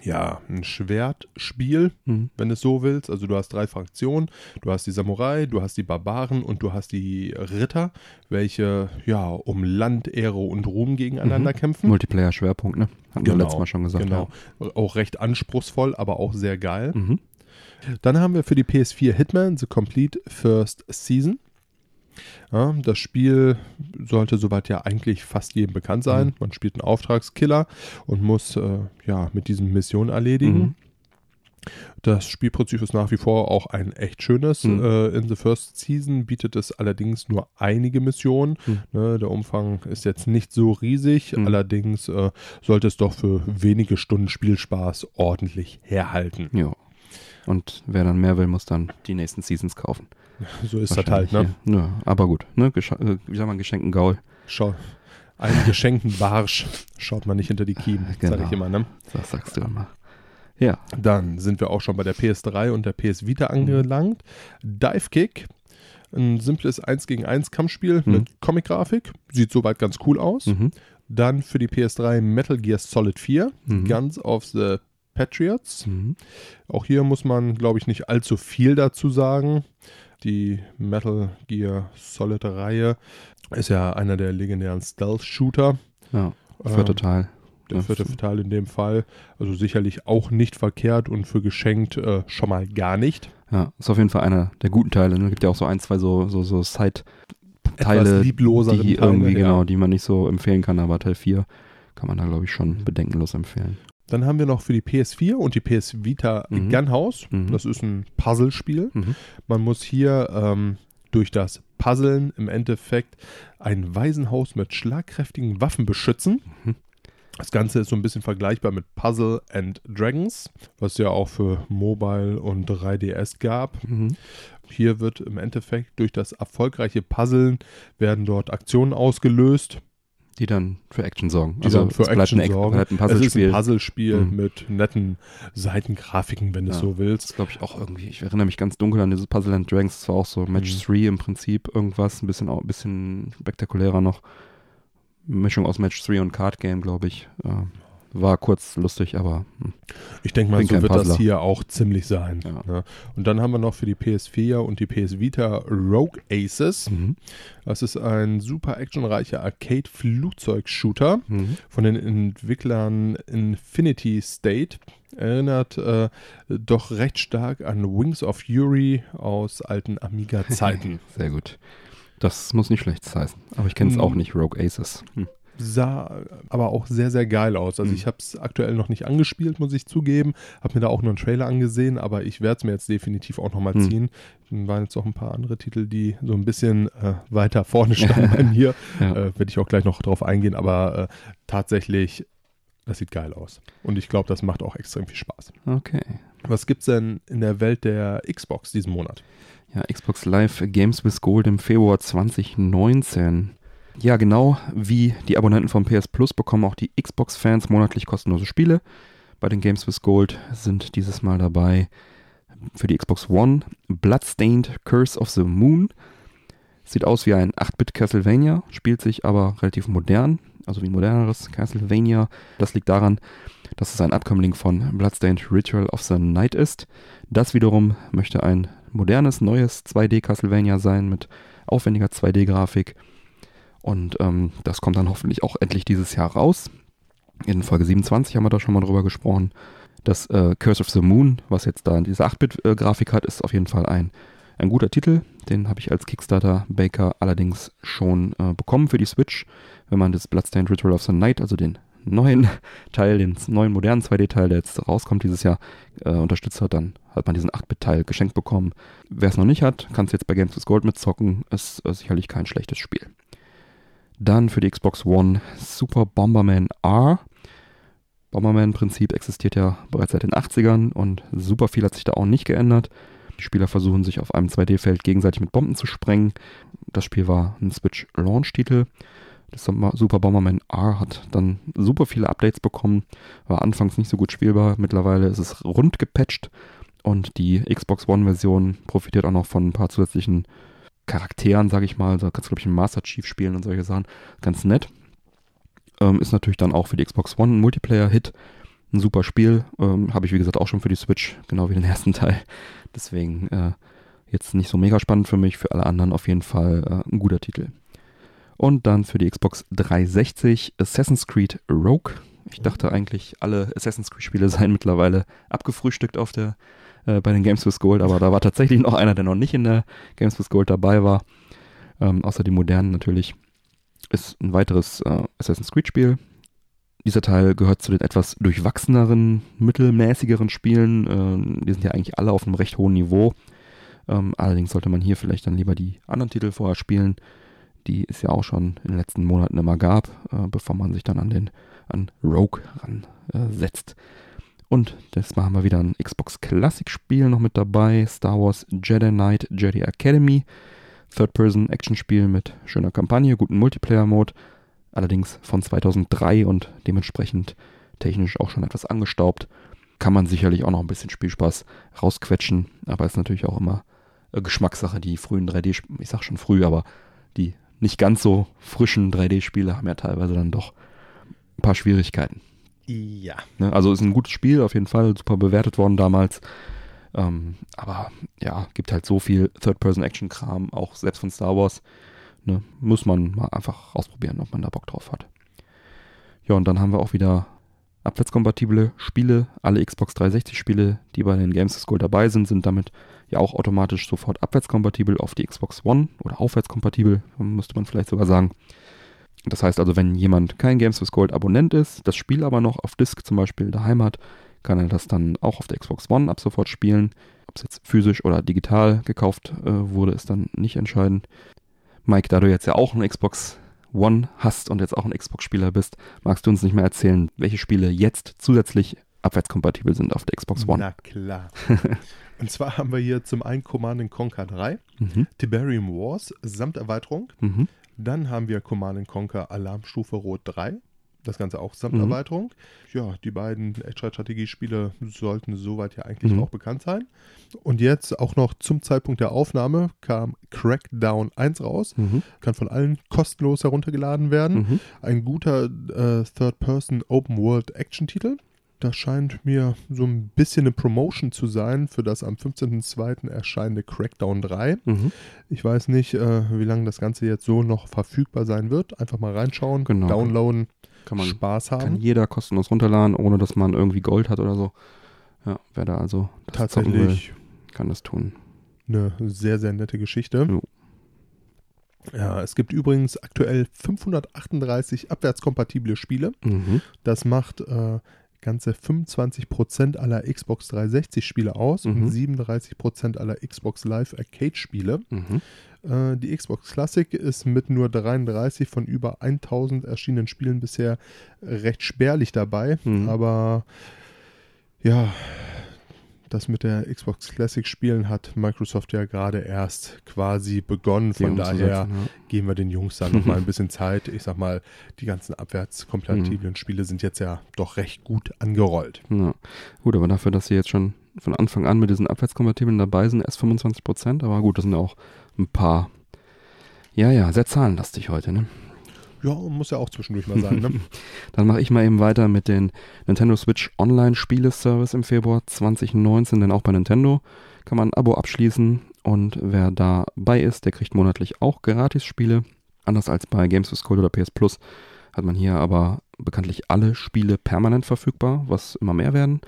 ja, ein Schwertspiel, Mhm. wenn du es so willst. Also du hast drei Fraktionen. Du hast die Samurai, du hast die Barbaren und du hast die Ritter, welche, ja, um Land, Ehre und Ruhm gegeneinander Mhm. kämpfen. Multiplayer-Schwerpunkt, ne? Hatten wir letztes Mal schon gesagt. Genau. Auch recht anspruchsvoll, aber auch sehr geil. Ja. Mhm. Dann haben wir für die PS4 Hitman The Complete First Season. Ja, das Spiel sollte soweit ja eigentlich fast jedem bekannt sein. Mhm. Man spielt einen Auftragskiller und muss äh, ja mit diesen Missionen erledigen. Mhm. Das Spielprinzip ist nach wie vor auch ein echt schönes. Mhm. Äh, in The First Season bietet es allerdings nur einige Missionen. Mhm. Ne, der Umfang ist jetzt nicht so riesig. Mhm. Allerdings äh, sollte es doch für wenige Stunden Spielspaß ordentlich herhalten. Ja. Und wer dann mehr will, muss dann die nächsten Seasons kaufen. So ist das halt, ne? Ja. Ja, aber gut, ne? Gescha äh, wie sagt man, geschenkten Gaul. Schau, einen geschenkten Barsch schaut man nicht hinter die Kiemen, Genau. sag ich immer, ne? Das sagst du immer. Ja. Dann sind wir auch schon bei der PS3 und der PS Vita angelangt. Dive Kick, ein simples 1 gegen 1 Kampfspiel Mhm. mit Comic-Grafik, sieht soweit ganz cool aus. Mhm. Dann für die PS3 Metal Gear Solid 4, Mhm. Guns of the Patriots. Mhm. Auch hier muss man, glaube ich, nicht allzu viel dazu sagen. Die Metal Gear Solid Reihe ist ja einer der legendären Stealth-Shooter. Ja. Vierter Ähm, Teil. Der vierte Teil in dem Fall. Also sicherlich auch nicht verkehrt und für geschenkt äh, schon mal gar nicht. Ja, ist auf jeden Fall einer der guten Teile. Ne? Gibt ja auch so ein, zwei so, so, so Side-Teile, die Teile, irgendwie, ja. genau, die man nicht so empfehlen kann, aber Teil 4 kann man da, glaube ich, schon bedenkenlos empfehlen. Dann haben wir noch für die PS4 und die PS Vita Mhm. Gunhouse. Mhm. Das ist ein Puzzlespiel. Mhm. Man muss hier ähm, durch das Puzzeln im Endeffekt ein Waisenhaus mit schlagkräftigen Waffen beschützen. Mhm. Das Ganze ist so ein bisschen vergleichbar mit Puzzle and Dragons, was ja auch für Mobile und 3DS gab. Mhm. Hier wird im Endeffekt durch das erfolgreiche Puzzeln werden dort Aktionen ausgelöst, Die dann für Action sorgen. die dann für es bleibt Action ein, Eck- sorgen. bleibt ein es ist ein Puzzlespiel. Puzzlespiel Mhm. mit netten Seitengrafiken, wenn du es Ja. so Das willst. ist, glaube ich, auch irgendwie, ich erinnere mich ganz dunkel an dieses Puzzle and Dragons. Das war auch so Match Mhm. 3 im Prinzip irgendwas, ein bisschen, auch, ein bisschen spektakulärer noch. Mischung aus Match 3 und Card Game, glaube ich. Äh, war kurz lustig, aber hm. Ich denke mal, Bin so wird das Puzzler. hier auch ziemlich sein. Ja. Ne? Und dann haben wir noch für die PS4 und die PS Vita Rogue Aces. Mhm. Das ist ein super actionreicher Arcade-Flugzeug-Shooter Mhm. von den Entwicklern Infinity State. Erinnert äh, doch recht stark an Wings of Fury aus alten Amiga-Zeiten. Sehr gut. Das muss nicht schlecht heißen. Aber ich kenne es Mhm. auch nicht, Rogue Aces. Hm. Sah aber auch sehr, sehr geil aus. Also Mhm. ich habe es aktuell noch nicht angespielt, muss ich zugeben. Habe mir da auch nur einen Trailer angesehen, aber ich werde es mir jetzt definitiv auch nochmal Mhm. ziehen. Dann waren jetzt auch ein paar andere Titel, die so ein bisschen äh, weiter vorne standen bei mir. Ja. Äh, Werde ich auch gleich noch drauf eingehen, aber äh, tatsächlich, das sieht geil aus. Und ich glaube, das macht auch extrem viel Spaß. Okay. Was gibt's denn in der Welt der Xbox diesen Monat? Ja, Xbox Live Games with Gold im Februar 2019. Ja, genau wie die Abonnenten vom PS Plus bekommen auch die Xbox-Fans monatlich kostenlose Spiele. Bei den Games with Gold sind dieses Mal dabei für die Xbox One Bloodstained Curse of the Moon. Sieht aus wie ein 8-Bit Castlevania, spielt sich aber relativ modern, also wie ein moderneres Castlevania. Das liegt daran, dass es ein Abkömmling von Bloodstained Ritual of the Night ist. Das wiederum möchte ein modernes, neues 2D Castlevania sein mit aufwendiger 2D-Grafik. Und ähm, das kommt dann hoffentlich auch endlich dieses Jahr raus. In Folge 27 haben wir da schon mal drüber gesprochen. Das äh, Curse of the Moon, was jetzt da diese 8-Bit-Grafik hat, ist auf jeden Fall ein, ein guter Titel. Den habe ich als Kickstarter-Baker allerdings schon äh, bekommen für die Switch. Wenn man das Bloodstained Ritual of the Night, also den neuen Teil, den neuen modernen 2D-Teil, der jetzt rauskommt dieses Jahr, äh, unterstützt hat, dann hat man diesen 8-Bit-Teil geschenkt bekommen. Wer es noch nicht hat, kann es jetzt bei Games with Gold mitzocken. Ist äh, sicherlich kein schlechtes Spiel. Dann für die Xbox One Super Bomberman R. Bomberman-Prinzip existiert ja bereits seit den 80ern und super viel hat sich da auch nicht geändert. Die Spieler versuchen sich auf einem 2D-Feld gegenseitig mit Bomben zu sprengen. Das Spiel war ein Switch-Launch-Titel. Das Super Bomberman R hat dann super viele Updates bekommen, war anfangs nicht so gut spielbar. Mittlerweile ist es rund gepatcht und die Xbox One-Version profitiert auch noch von ein paar zusätzlichen Charakteren, sage ich mal. Da kannst du, glaube ich, einen Master Chief spielen und solche Sachen. Ganz nett. Ähm, ist natürlich dann auch für die Xbox One ein Multiplayer-Hit. Ein super Spiel. Ähm, Habe ich, wie gesagt, auch schon für die Switch, genau wie den ersten Teil. Deswegen äh, jetzt nicht so mega spannend für mich. Für alle anderen auf jeden Fall äh, ein guter Titel. Und dann für die Xbox 360 Assassin's Creed Rogue. Ich dachte eigentlich, alle Assassin's Creed-Spiele seien mittlerweile abgefrühstückt auf der, äh, bei den Games with Gold, aber da war tatsächlich noch einer, der noch nicht in der Games with Gold dabei war. Ähm, außer die modernen natürlich ist ein weiteres äh, Assassin's Creed-Spiel. Dieser Teil gehört zu den etwas durchwachseneren, mittelmäßigeren Spielen. Äh, die sind ja eigentlich alle auf einem recht hohen Niveau. Ähm, allerdings sollte man hier vielleicht dann lieber die anderen Titel vorher spielen, die es ja auch schon in den letzten Monaten immer gab, äh, bevor man sich dann an den an Rogue ransetzt. Und das machen wir wieder ein Xbox Classic Spiel noch mit dabei. Star Wars Jedi Knight Jedi Academy. Third-Person-Action-Spiel mit schöner Kampagne, guten Multiplayer-Mode, allerdings von 2003 und dementsprechend technisch auch schon etwas angestaubt. Kann man sicherlich auch noch ein bisschen Spielspaß rausquetschen, aber ist natürlich auch immer Geschmackssache. Die frühen 3D, ich sag schon früh, aber die nicht ganz so frischen 3D-Spiele haben ja teilweise dann doch ein paar Schwierigkeiten. Ja. Ne, also ist ein gutes Spiel, auf jeden Fall super bewertet worden damals. Ähm, aber ja, gibt halt so viel Third-Person-Action-Kram, auch selbst von Star Wars. Ne, muss man mal einfach ausprobieren, ob man da Bock drauf hat. Ja, und dann haben wir auch wieder abwärtskompatible Spiele. Alle Xbox 360-Spiele, die bei den Games of School dabei sind, sind damit ja auch automatisch sofort abwärtskompatibel auf die Xbox One oder aufwärtskompatibel, müsste man vielleicht sogar sagen. Das heißt also, wenn jemand kein Games with Gold Abonnent ist, das Spiel aber noch auf Disk zum Beispiel daheim hat, kann er das dann auch auf der Xbox One ab sofort spielen. Ob es jetzt physisch oder digital gekauft äh, wurde, ist dann nicht entscheidend. Mike, da du jetzt ja auch eine Xbox One hast und jetzt auch ein Xbox-Spieler bist, magst du uns nicht mehr erzählen, welche Spiele jetzt zusätzlich abwärtskompatibel sind auf der Xbox One? Na klar. und zwar haben wir hier zum einen Command Conquer 3, mhm. Tiberium Wars samt Erweiterung. Mhm. Dann haben wir Command Conquer Alarmstufe Rot 3, das Ganze auch samt mhm. Erweiterung. Ja, die beiden Echtzeitstrategiespiele sollten soweit ja eigentlich mhm. auch bekannt sein. Und jetzt auch noch zum Zeitpunkt der Aufnahme kam Crackdown 1 raus. Mhm. Kann von allen kostenlos heruntergeladen werden. Mhm. Ein guter äh, Third-Person Open-World-Action-Titel. Das scheint mir so ein bisschen eine Promotion zu sein für das am 15.02. erscheinende Crackdown 3. Mhm. Ich weiß nicht, äh, wie lange das Ganze jetzt so noch verfügbar sein wird. Einfach mal reinschauen, genau. downloaden kann man, Spaß haben. Kann jeder kostenlos runterladen, ohne dass man irgendwie Gold hat oder so. Ja, wer da also tatsächlich will, kann das tun. Eine sehr, sehr nette Geschichte. Jo. Ja, es gibt übrigens aktuell 538 abwärtskompatible Spiele. Mhm. Das macht äh, ganze 25% aller Xbox 360-Spiele aus mhm. und 37% aller Xbox Live Arcade-Spiele. Mhm. Äh, die Xbox Classic ist mit nur 33 von über 1000 erschienenen Spielen bisher recht spärlich dabei, mhm. aber ja, das mit der Xbox Classic Spielen hat Microsoft ja gerade erst quasi begonnen. Von daher ja. geben wir den Jungs dann noch mal ein bisschen Zeit. Ich sag mal, die ganzen abwärtskompatiblen mhm. Spiele sind jetzt ja doch recht gut angerollt. Ja. Gut, aber dafür, dass sie jetzt schon von Anfang an mit diesen abwärtskompatiblen dabei sind, erst 25 Prozent. Aber gut, das sind ja auch ein paar. Ja, ja, sehr zahlenlastig heute, ne? Ja, muss ja auch zwischendurch mal sein. Ne? Dann mache ich mal eben weiter mit den Nintendo Switch Online Spiele-Service im Februar 2019, denn auch bei Nintendo kann man ein Abo abschließen und wer dabei ist, der kriegt monatlich auch Gratis-Spiele. Anders als bei Games with Gold oder PS Plus hat man hier aber bekanntlich alle Spiele permanent verfügbar, was immer mehr werden.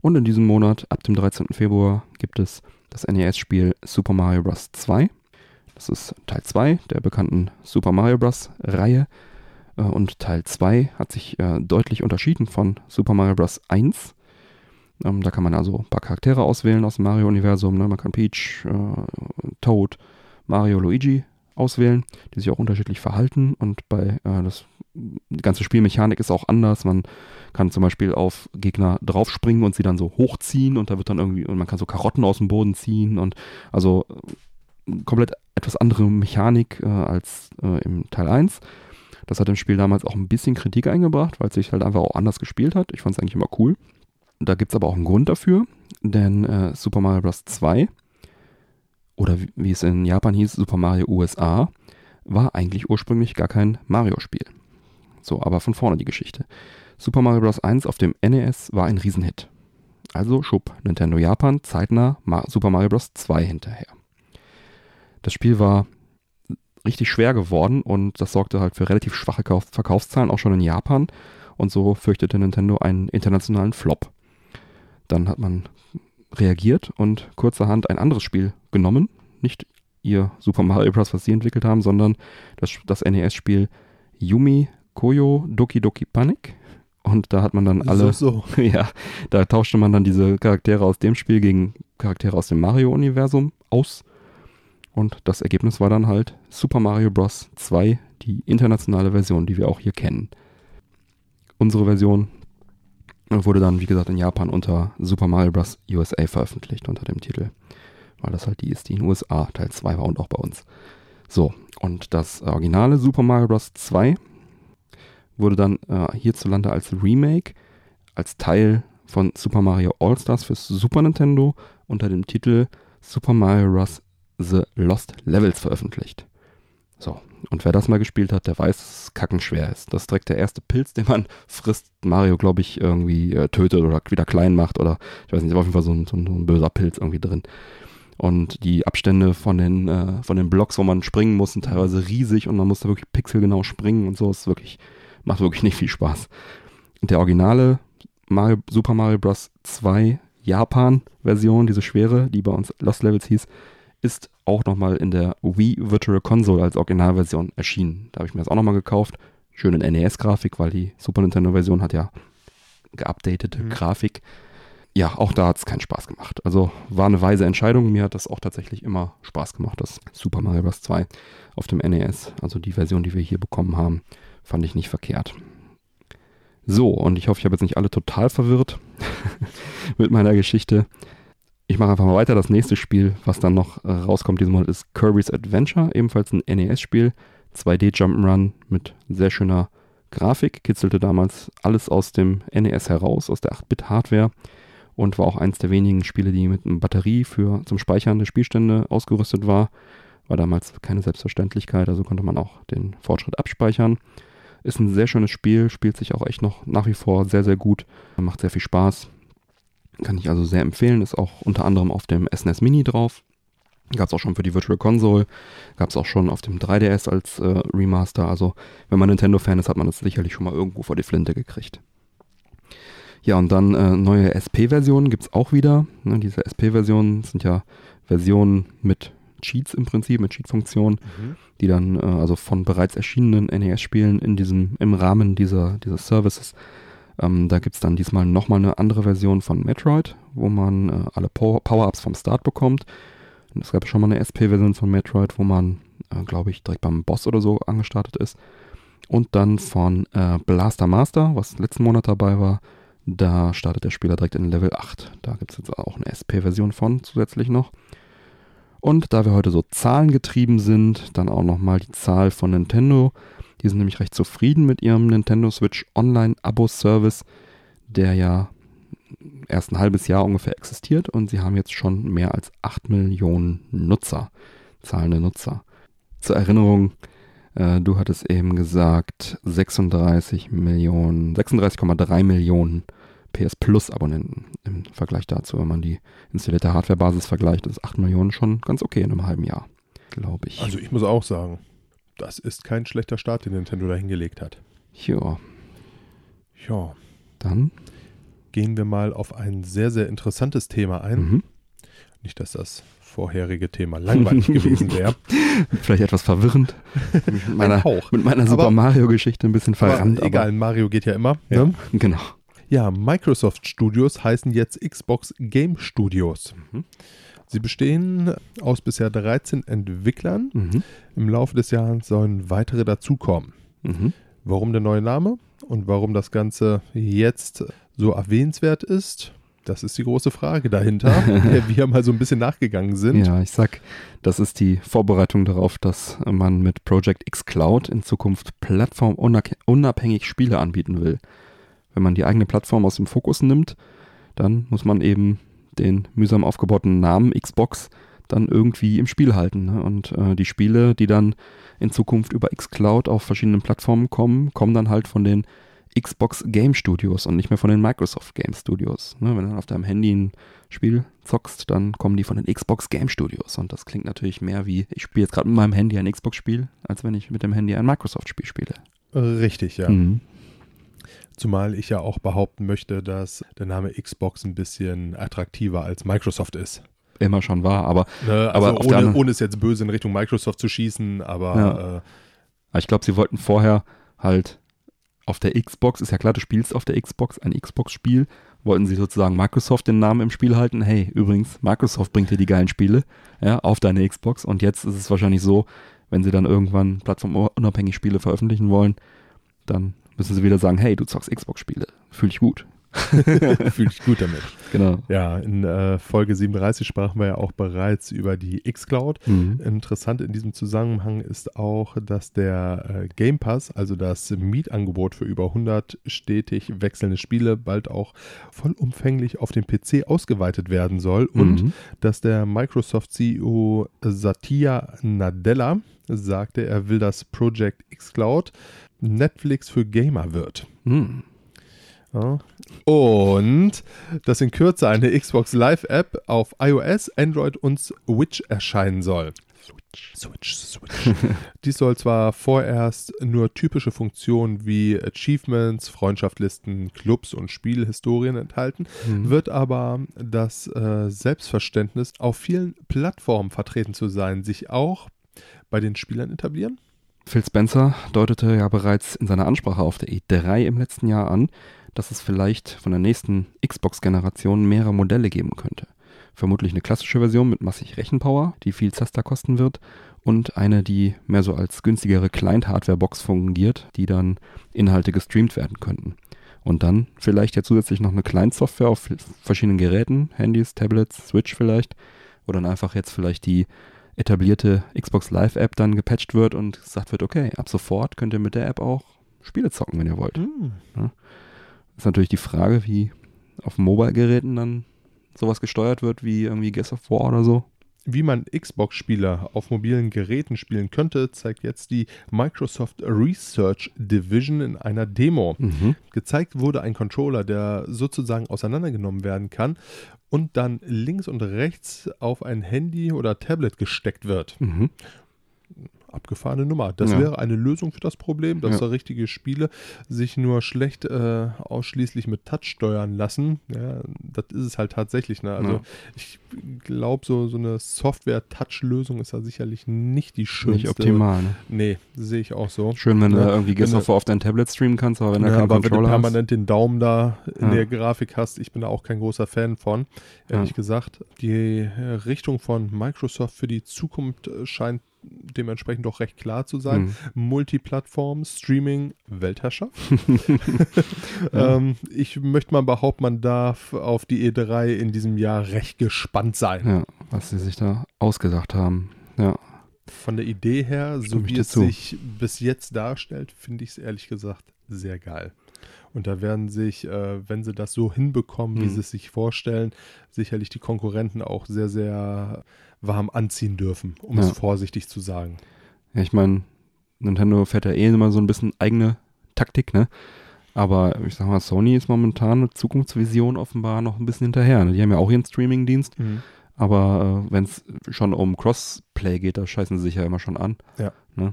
Und in diesem Monat, ab dem 13. Februar, gibt es das NES-Spiel Super Mario Bros. 2. Das ist Teil 2 der bekannten Super Mario Bros. Reihe. Äh, und Teil 2 hat sich äh, deutlich unterschieden von Super Mario Bros. 1. Ähm, da kann man also ein paar Charaktere auswählen aus dem Mario-Universum. Ne? Man kann Peach, äh, Toad, Mario, Luigi auswählen, die sich auch unterschiedlich verhalten. Und bei äh, das die ganze Spielmechanik ist auch anders. Man kann zum Beispiel auf Gegner draufspringen und sie dann so hochziehen und da wird dann irgendwie, und man kann so Karotten aus dem Boden ziehen und also komplett etwas andere Mechanik äh, als äh, im Teil 1. Das hat im Spiel damals auch ein bisschen Kritik eingebracht, weil es sich halt einfach auch anders gespielt hat. Ich fand es eigentlich immer cool. Da gibt es aber auch einen Grund dafür, denn äh, Super Mario Bros. 2 oder wie, wie es in Japan hieß, Super Mario USA, war eigentlich ursprünglich gar kein Mario-Spiel. So, aber von vorne die Geschichte. Super Mario Bros. 1 auf dem NES war ein Riesenhit. Also schob Nintendo Japan zeitnah Super Mario Bros. 2 hinterher. Das Spiel war richtig schwer geworden und das sorgte halt für relativ schwache Verkaufszahlen, auch schon in Japan. Und so fürchtete Nintendo einen internationalen Flop. Dann hat man reagiert und kurzerhand ein anderes Spiel genommen. Nicht ihr Super Mario Bros., was sie entwickelt haben, sondern das, das NES-Spiel Yumi Koyo Doki Doki Panic. Und da hat man dann alle. So, so. ja, da tauschte man dann diese Charaktere aus dem Spiel gegen Charaktere aus dem Mario-Universum aus. Und das Ergebnis war dann halt Super Mario Bros. 2, die internationale Version, die wir auch hier kennen. Unsere Version wurde dann, wie gesagt, in Japan unter Super Mario Bros. USA veröffentlicht, unter dem Titel. Weil das halt die ist, die in den USA Teil 2 war und auch bei uns. So, und das originale Super Mario Bros. 2 wurde dann äh, hierzulande als Remake, als Teil von Super Mario All-Stars fürs Super Nintendo unter dem Titel Super Mario Bros. The Lost Levels veröffentlicht. So, und wer das mal gespielt hat, der weiß, dass es kackenschwer ist. Das ist direkt der erste Pilz, den man frisst, Mario, glaube ich, irgendwie äh, tötet oder wieder klein macht oder ich weiß nicht, ist auf jeden Fall so ein, so ein, böser Pilz irgendwie drin. Und die Abstände von den, äh, von den Blocks, wo man springen muss, sind teilweise riesig und man muss da wirklich pixelgenau springen und so. ist wirklich, macht wirklich nicht viel Spaß. Und der originale Mario, Super Mario Bros. 2 Japan-Version, diese schwere, die bei uns Lost Levels hieß, ist auch nochmal in der Wii Virtual Console als Originalversion erschienen. Da habe ich mir das auch nochmal gekauft. Schöne NES-Grafik, weil die Super Nintendo-Version hat ja geupdatete mhm. Grafik. Ja, auch da hat es keinen Spaß gemacht. Also war eine weise Entscheidung. Mir hat das auch tatsächlich immer Spaß gemacht, das Super Mario Bros. 2 auf dem NES. Also die Version, die wir hier bekommen haben, fand ich nicht verkehrt. So, und ich hoffe, ich habe jetzt nicht alle total verwirrt mit meiner Geschichte ich mache einfach mal weiter. Das nächste Spiel, was dann noch äh, rauskommt diesen Monat, ist Kirby's Adventure, ebenfalls ein NES-Spiel. 2D Jump'n'Run mit sehr schöner Grafik, kitzelte damals alles aus dem NES heraus, aus der 8-Bit-Hardware und war auch eins der wenigen Spiele, die mit einer Batterie für zum Speichern der Spielstände ausgerüstet war. War damals keine Selbstverständlichkeit, also konnte man auch den Fortschritt abspeichern. Ist ein sehr schönes Spiel, spielt sich auch echt noch nach wie vor sehr, sehr gut, macht sehr viel Spaß. Kann ich also sehr empfehlen. Ist auch unter anderem auf dem SNES Mini drauf. Gab es auch schon für die Virtual Console. Gab es auch schon auf dem 3DS als äh, Remaster. Also, wenn man Nintendo-Fan ist, hat man das sicherlich schon mal irgendwo vor die Flinte gekriegt. Ja, und dann äh, neue SP-Versionen gibt es auch wieder. Ne, diese SP-Versionen sind ja Versionen mit Cheats im Prinzip, mit Cheat-Funktionen, mhm. die dann äh, also von bereits erschienenen NES-Spielen in diesem, im Rahmen dieser, dieser Services ähm, da gibt es dann diesmal nochmal eine andere Version von Metroid, wo man äh, alle Power-Ups vom Start bekommt. Und es gab schon mal eine SP-Version von Metroid, wo man, äh, glaube ich, direkt beim Boss oder so angestartet ist. Und dann von äh, Blaster Master, was letzten Monat dabei war, da startet der Spieler direkt in Level 8. Da gibt es jetzt auch eine SP-Version von zusätzlich noch. Und da wir heute so zahlengetrieben sind, dann auch nochmal die Zahl von Nintendo. Die sind nämlich recht zufrieden mit ihrem Nintendo Switch Online Abo-Service, der ja erst ein halbes Jahr ungefähr existiert und sie haben jetzt schon mehr als 8 Millionen Nutzer, zahlende Nutzer. Zur Erinnerung, äh, du hattest eben gesagt 36 Millionen, 36,3 Millionen PS Plus Abonnenten im Vergleich dazu, wenn man die installierte Hardware-Basis vergleicht, ist 8 Millionen schon ganz okay in einem halben Jahr, glaube ich. Also ich muss auch sagen, das ist kein schlechter Start, den Nintendo da hingelegt hat. Ja. Ja. Dann gehen wir mal auf ein sehr, sehr interessantes Thema ein. Mhm. Nicht, dass das vorherige Thema langweilig gewesen wäre. Vielleicht etwas verwirrend. mit meiner, mit meiner Super Aber- Mario-Geschichte ein bisschen verrannt. Aber egal, Mario geht ja immer. Aber, Ne? ja, genau. Ja, Microsoft Studios heißen jetzt Xbox Game Studios. Mhm. Sie bestehen aus bisher 13 Entwicklern. Mhm. Im Laufe des Jahres sollen weitere dazukommen. Mhm. Warum der neue Name und warum das Ganze jetzt so erwähnenswert ist, das ist die große Frage dahinter, der wir mal so ein bisschen nachgegangen sind. Ja, ich sag, das ist die Vorbereitung darauf, dass man mit Project X Cloud in Zukunft plattformunabhängig Spiele anbieten will. Wenn man die eigene Plattform aus dem Fokus nimmt, dann muss man eben den mühsam aufgebauten Namen Xbox dann irgendwie im Spiel halten. Ne? Und äh, die Spiele, die dann in Zukunft über xCloud auf verschiedenen Plattformen kommen, kommen dann halt von den Xbox Game Studios und nicht mehr von den Microsoft Game Studios. Ne? Wenn du dann auf deinem Handy ein Spiel zockst, dann kommen die von den Xbox Game Studios. Und das klingt natürlich mehr wie, ich spiele jetzt gerade mit meinem Handy ein Xbox-Spiel, als wenn ich mit dem Handy ein Microsoft-Spiel spiele. Richtig, ja. Mhm. Zumal ich ja auch behaupten möchte, dass der Name Xbox ein bisschen attraktiver als Microsoft ist. Immer schon war, aber Ne? Aber Also auf der ohne, ohne es jetzt böse in Richtung Microsoft zu schießen, aber Ja. äh, Aber ich glaube, sie wollten vorher halt auf der Xbox, ist ja klar, du spielst auf der Xbox ein Xbox-Spiel, wollten sie sozusagen Microsoft den Namen im Spiel halten. Hey, übrigens, Microsoft bringt dir die geilen Spiele ja, auf deine Xbox und jetzt ist es wahrscheinlich so, wenn sie dann irgendwann plattformunabhängig Spiele veröffentlichen wollen, dann müssen sie wieder sagen, hey, du zockst Xbox-Spiele, fühl dich gut. fühle ich gut damit. Genau. Ja, in äh, Folge 37 sprachen wir ja auch bereits über die Xcloud. Mhm. Interessant in diesem Zusammenhang ist auch, dass der äh, Game Pass, also das Mietangebot für über 100 stetig wechselnde Spiele, bald auch vollumfänglich auf dem PC ausgeweitet werden soll und Mhm. dass der Microsoft-CEO Satya Nadella sagte, er will, dass Project xCloud Netflix für Gamer wird. Mhm. Ja. Und dass in Kürze eine Xbox Live-App auf iOS, Android und Switch erscheinen soll. Switch, Switch. Dies soll zwar vorerst nur typische Funktionen wie Achievements, Freundschaftslisten, Clubs und Spielhistorien enthalten, Mhm. wird aber das äh, Selbstverständnis, auf vielen Plattformen vertreten zu sein, sich auch bei den Spielern etablieren? Phil Spencer deutete ja bereits in seiner Ansprache auf der E3 im letzten Jahr an, dass es vielleicht von der nächsten Xbox-Generation mehrere Modelle geben könnte. Vermutlich eine klassische Version mit massig Rechenpower, die viel Zaster kosten wird, und eine, die mehr so als günstigere Client-Hardware-Box fungiert, die dann Inhalte gestreamt werden könnten. Und dann vielleicht ja zusätzlich noch eine Client-Software auf verschiedenen Geräten, Handys, Tablets, Switch vielleicht, wo dann einfach jetzt vielleicht die etablierte Xbox Live App dann gepatcht wird und gesagt wird, okay, ab sofort könnt ihr mit der App auch Spiele zocken, wenn ihr wollt. Ist natürlich die Frage, wie auf Mobile-Geräten dann sowas gesteuert wird, wie irgendwie Gears of War oder so. Wie man Xbox-Spiele auf mobilen Geräten spielen könnte, zeigt jetzt die Microsoft Research Division in einer Demo. Mhm. Gezeigt wurde ein Controller, der sozusagen auseinandergenommen werden kann und dann links und rechts auf ein Handy oder Tablet gesteckt wird. Mhm. Abgefahrene Nummer. Das Ja. wäre eine Lösung für das Problem, dass Ja. da richtige Spiele sich nur schlecht äh, ausschließlich mit Touch steuern lassen. Ja, das ist es halt tatsächlich. Ne? Also Ja. ich glaube, so, so eine Software-Touch-Lösung ist da sicherlich nicht die schönste. Nicht optimal. Ne? Nee, sehe ich auch so. Schön, wenn du irgendwie of War auf dein Tablet streamen kannst, aber wenn du ja, aber wenn du hast. permanent den Daumen da in der Grafik hast, ich bin da auch kein großer Fan von, ehrlich gesagt. Die Richtung von Microsoft für die Zukunft äh, scheint dementsprechend doch recht klar zu sein. Mhm. Multiplattform, Streaming, Weltherrschaft. Ja. ähm, ich möchte mal behaupten, man darf auf die E3 in diesem Jahr recht gespannt sein. Ja, was sie sich da ausgedacht haben. Ja. Von der Idee her, so Stimme wie es sich bis jetzt darstellt, finde ich es ehrlich gesagt sehr geil. Und da werden sich, äh, wenn sie das so hinbekommen, wie Mhm. sie es sich vorstellen, sicherlich die Konkurrenten auch sehr, sehr warm anziehen dürfen, um Ja. es vorsichtig zu sagen. Ja, ich meine, Nintendo fährt ja eh immer so ein bisschen eigene Taktik, ne? Aber ich sag mal, Sony ist momentan mit Zukunftsvision offenbar noch ein bisschen hinterher. Ne? Die haben ja auch ihren Streaming-Dienst, aber äh, wenn es schon um Crossplay geht, da scheißen sie sich ja immer schon an. Ja. Ne?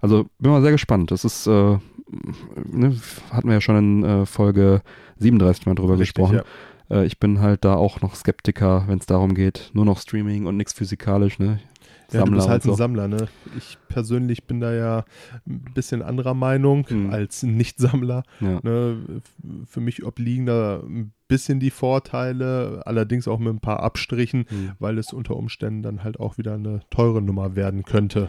Also bin mal sehr gespannt. Das ist, äh, ne, hatten wir ja schon in äh, Folge 37 mal drüber Richtig, gesprochen. ja. Äh, ich bin halt da auch noch Skeptiker, wenn es darum geht, nur noch Streaming und nichts physikalisch, ne? Ja, du bist halt und ein so. Sammler, ne? Ich persönlich bin da ja ein bisschen anderer Meinung Mhm. als Nicht-Sammler. Ja. Ne? Für mich obliegen da ein bisschen die Vorteile, allerdings auch mit ein paar Abstrichen, Mhm. weil es unter Umständen dann halt auch wieder eine teure Nummer werden könnte,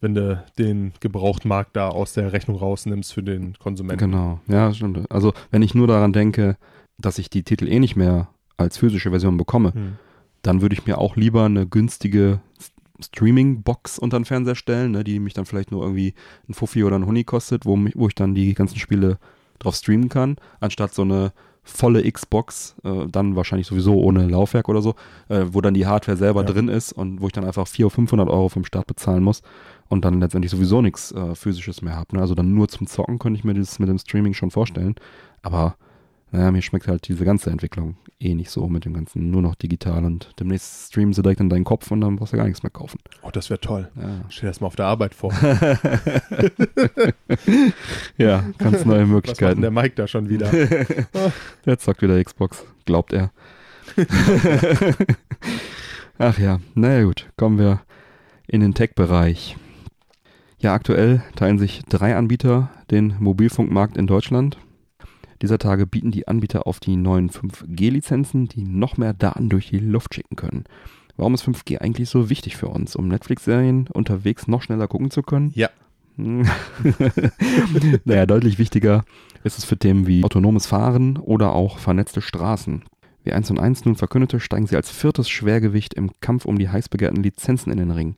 wenn du den Gebrauchtmarkt da aus der Rechnung rausnimmst für den Konsumenten. Genau, ja, stimmt. Also, wenn ich nur daran denke, dass ich die Titel eh nicht mehr als physische Version bekomme, Hm. dann würde ich mir auch lieber eine günstige Streaming-Box unter den Fernseher stellen, ne, die mich dann vielleicht nur irgendwie ein Fuffi oder ein Huni kostet, wo, mich, wo ich dann die ganzen Spiele drauf streamen kann, anstatt so eine volle Xbox, äh, dann wahrscheinlich sowieso ohne Laufwerk oder so, äh, wo dann die Hardware selber Ja. drin ist und wo ich dann einfach 400 oder 500 Euro vom Start bezahlen muss und dann letztendlich sowieso nichts äh, physisches mehr habe. Ne? Also dann nur zum Zocken könnte ich mir das mit dem Streaming schon vorstellen, aber naja, mir schmeckt halt diese ganze Entwicklung eh nicht so mit dem ganzen nur noch digital und demnächst streamen sie direkt in deinen Kopf und dann brauchst du gar nichts mehr kaufen. Oh, das wäre toll. Ja, Stell dir das mal auf der Arbeit vor. ja ganz neue Was macht denn Möglichkeiten. der Mike da schon wieder? Der zockt wieder Xbox, glaubt er. Ach ja, naja gut, kommen wir in den Tech-Bereich. Ja, aktuell teilen sich drei Anbieter den Mobilfunkmarkt in Deutschland. Dieser Tage bieten die Anbieter auf die neuen 5G-Lizenzen, die noch mehr Daten durch die Luft schicken können. Warum ist 5G eigentlich so wichtig für uns? Um Netflix-Serien unterwegs noch schneller gucken zu können? Ja. naja, deutlich wichtiger ist es für Themen wie autonomes Fahren oder auch vernetzte Straßen. Wie 1 und 1 nun verkündete, steigen sie als viertes Schwergewicht im Kampf um die heiß begehrten Lizenzen in den Ring.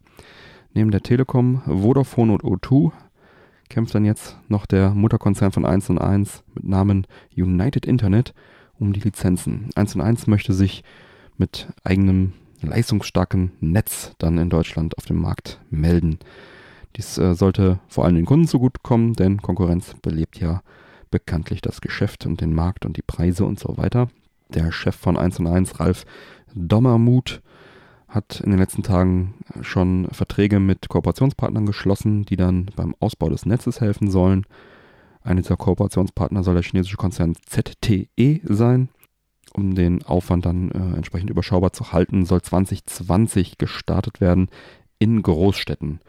Neben der Telekom, Vodafone und O2 kämpft dann jetzt noch der Mutterkonzern von 1 und 1 mit Namen United Internet um die Lizenzen. 1 und 1 möchte sich mit eigenem leistungsstarken Netz dann in Deutschland auf dem Markt melden. Dies äh, sollte vor allem den Kunden zugutekommen, denn Konkurrenz belebt ja bekanntlich das Geschäft und den Markt und die Preise und so weiter. Der Chef von 1 und 1, Ralf Dommermuth, hat in den letzten Tagen schon Verträge mit Kooperationspartnern geschlossen, die dann beim Ausbau des Netzes helfen sollen. Einer dieser Kooperationspartner soll der chinesische Konzern ZTE sein. Um den Aufwand dann äh, entsprechend überschaubar zu halten, soll 2020 gestartet werden in Großstädten.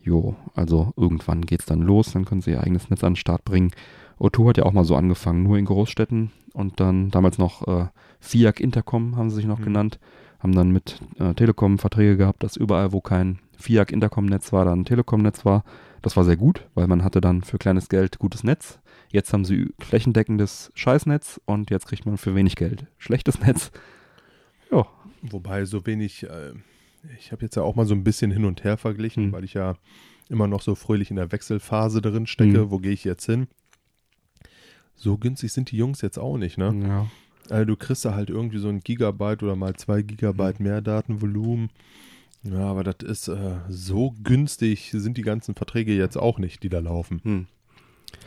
Jo, also irgendwann geht's dann los, dann können sie ihr eigenes Netz an den Start bringen. O2 hat ja auch mal so angefangen, nur in Großstädten und dann damals noch äh, FIAC Intercom haben sie sich noch Mhm. genannt, haben dann mit äh, Telekom Verträge gehabt, dass überall, wo kein FIAC Intercom Netz war, dann ein Telekom Netz war. Das war sehr gut, weil man hatte dann für kleines Geld gutes Netz. Jetzt haben sie flächendeckendes Scheißnetz und jetzt kriegt man für wenig Geld schlechtes Netz. Ja, Wobei so wenig, äh, ich habe jetzt ja auch mal so ein bisschen hin und her verglichen, Hm. weil ich ja immer noch so fröhlich in der Wechselphase drin stecke. Hm. Wo gehe ich jetzt hin? So günstig sind die Jungs jetzt auch nicht, ne? ja. Also du kriegst da halt irgendwie so ein Gigabyte oder mal zwei Gigabyte mehr Datenvolumen. Ja, aber das ist äh, so günstig, sind die ganzen Verträge jetzt auch nicht, die da laufen. Hm.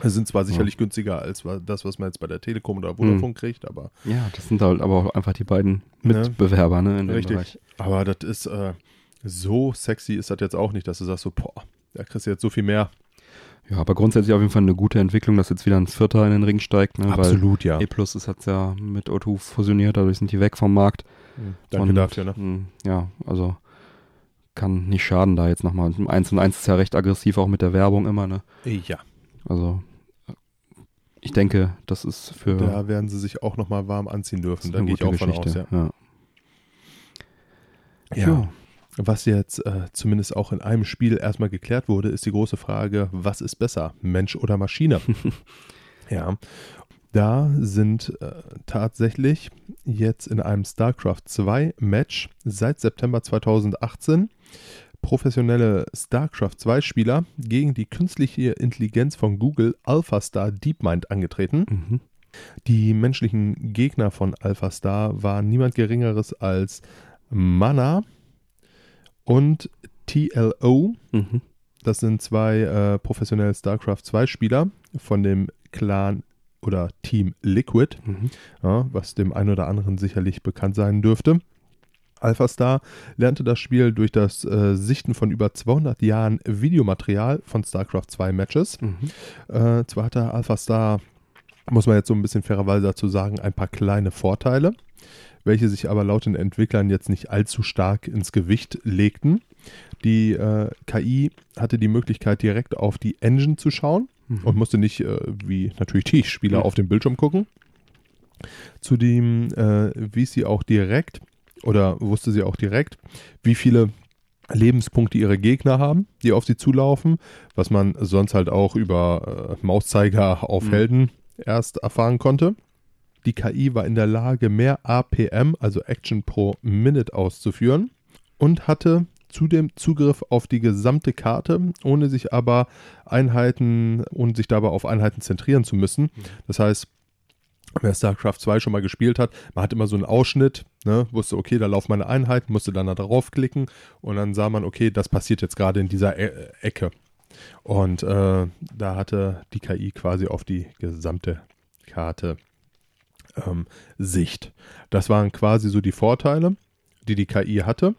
Es sind zwar sicherlich günstiger als das, was man jetzt bei der Telekom oder Vodafone kriegt, aber Ja, das sind halt aber auch einfach die beiden Ne? Mitbewerber, ne, in dem Richtig. Bereich. Aber das ist äh, so sexy ist das jetzt auch nicht, dass du sagst so, boah, da kriegst du jetzt so viel mehr. Ja, aber grundsätzlich auf jeden Fall eine gute Entwicklung, dass jetzt wieder ein Vierter in den Ring steigt, ne, ja. weil E-Plus ist jetzt ja mit O2 fusioniert, dadurch sind die weg vom Markt. Mhm. Danke Und, dafür, ne? mh, Ja, also kann nicht schaden da jetzt nochmal. 1 und 1 ist ja recht aggressiv auch mit der Werbung immer, ne. Ja, Also ich denke, das ist für da werden sie sich auch nochmal warm anziehen dürfen. Da gehe ich auch von aus, Geschichte. ja. Ja. Ja. Was jetzt äh, zumindest auch in einem Spiel erstmal geklärt wurde, ist die große Frage, was ist besser, Mensch oder Maschine? ja, da sind äh, tatsächlich jetzt in einem StarCraft 2 Match seit September 2018 professionelle StarCraft 2 Spieler gegen die künstliche Intelligenz von Google AlphaStar DeepMind angetreten. Mhm. Die menschlichen Gegner von AlphaStar waren niemand Geringeres als Mana und TLO. Mhm. Das sind zwei äh, professionelle StarCraft 2 Spieler von dem Clan oder Team Liquid, Mhm. ja, was dem einen oder anderen sicherlich bekannt sein dürfte. AlphaStar lernte das Spiel durch das äh, Sichten von über 200 Jahren Videomaterial von StarCraft 2 Matches. Mhm. Äh, zwar hatte AlphaStar muss man jetzt so ein bisschen fairerweise dazu sagen, ein paar kleine Vorteile, welche sich aber laut den Entwicklern jetzt nicht allzu stark ins Gewicht legten. Die äh, KI hatte die Möglichkeit, direkt auf die Engine zu schauen mhm. und musste nicht, äh, wie natürlich die Spieler, mhm. auf den Bildschirm gucken. Zudem äh, wies sie auch direkt oder wusste sie auch direkt, wie viele Lebenspunkte ihre Gegner haben, die auf sie zulaufen, was man sonst halt auch über äh, Mauszeiger auf mhm. Helden erst erfahren konnte. Die KI war in der Lage, mehr APM, also Action pro Minute, auszuführen und hatte zudem Zugriff auf die gesamte Karte, ohne sich aber Einheiten, ohne sich dabei auf Einheiten zentrieren zu müssen. Mhm. Das heißt, wer StarCraft 2 schon mal gespielt hat, man hat immer so einen Ausschnitt, ne, wusste, okay, da laufen meine Einheiten, musste dann da drauf klicken und dann sah man, okay, das passiert jetzt gerade in dieser e Ecke. Und äh, da hatte die KI quasi auf die gesamte Karte ähm, Sicht. Das waren quasi so die Vorteile, die die KI hatte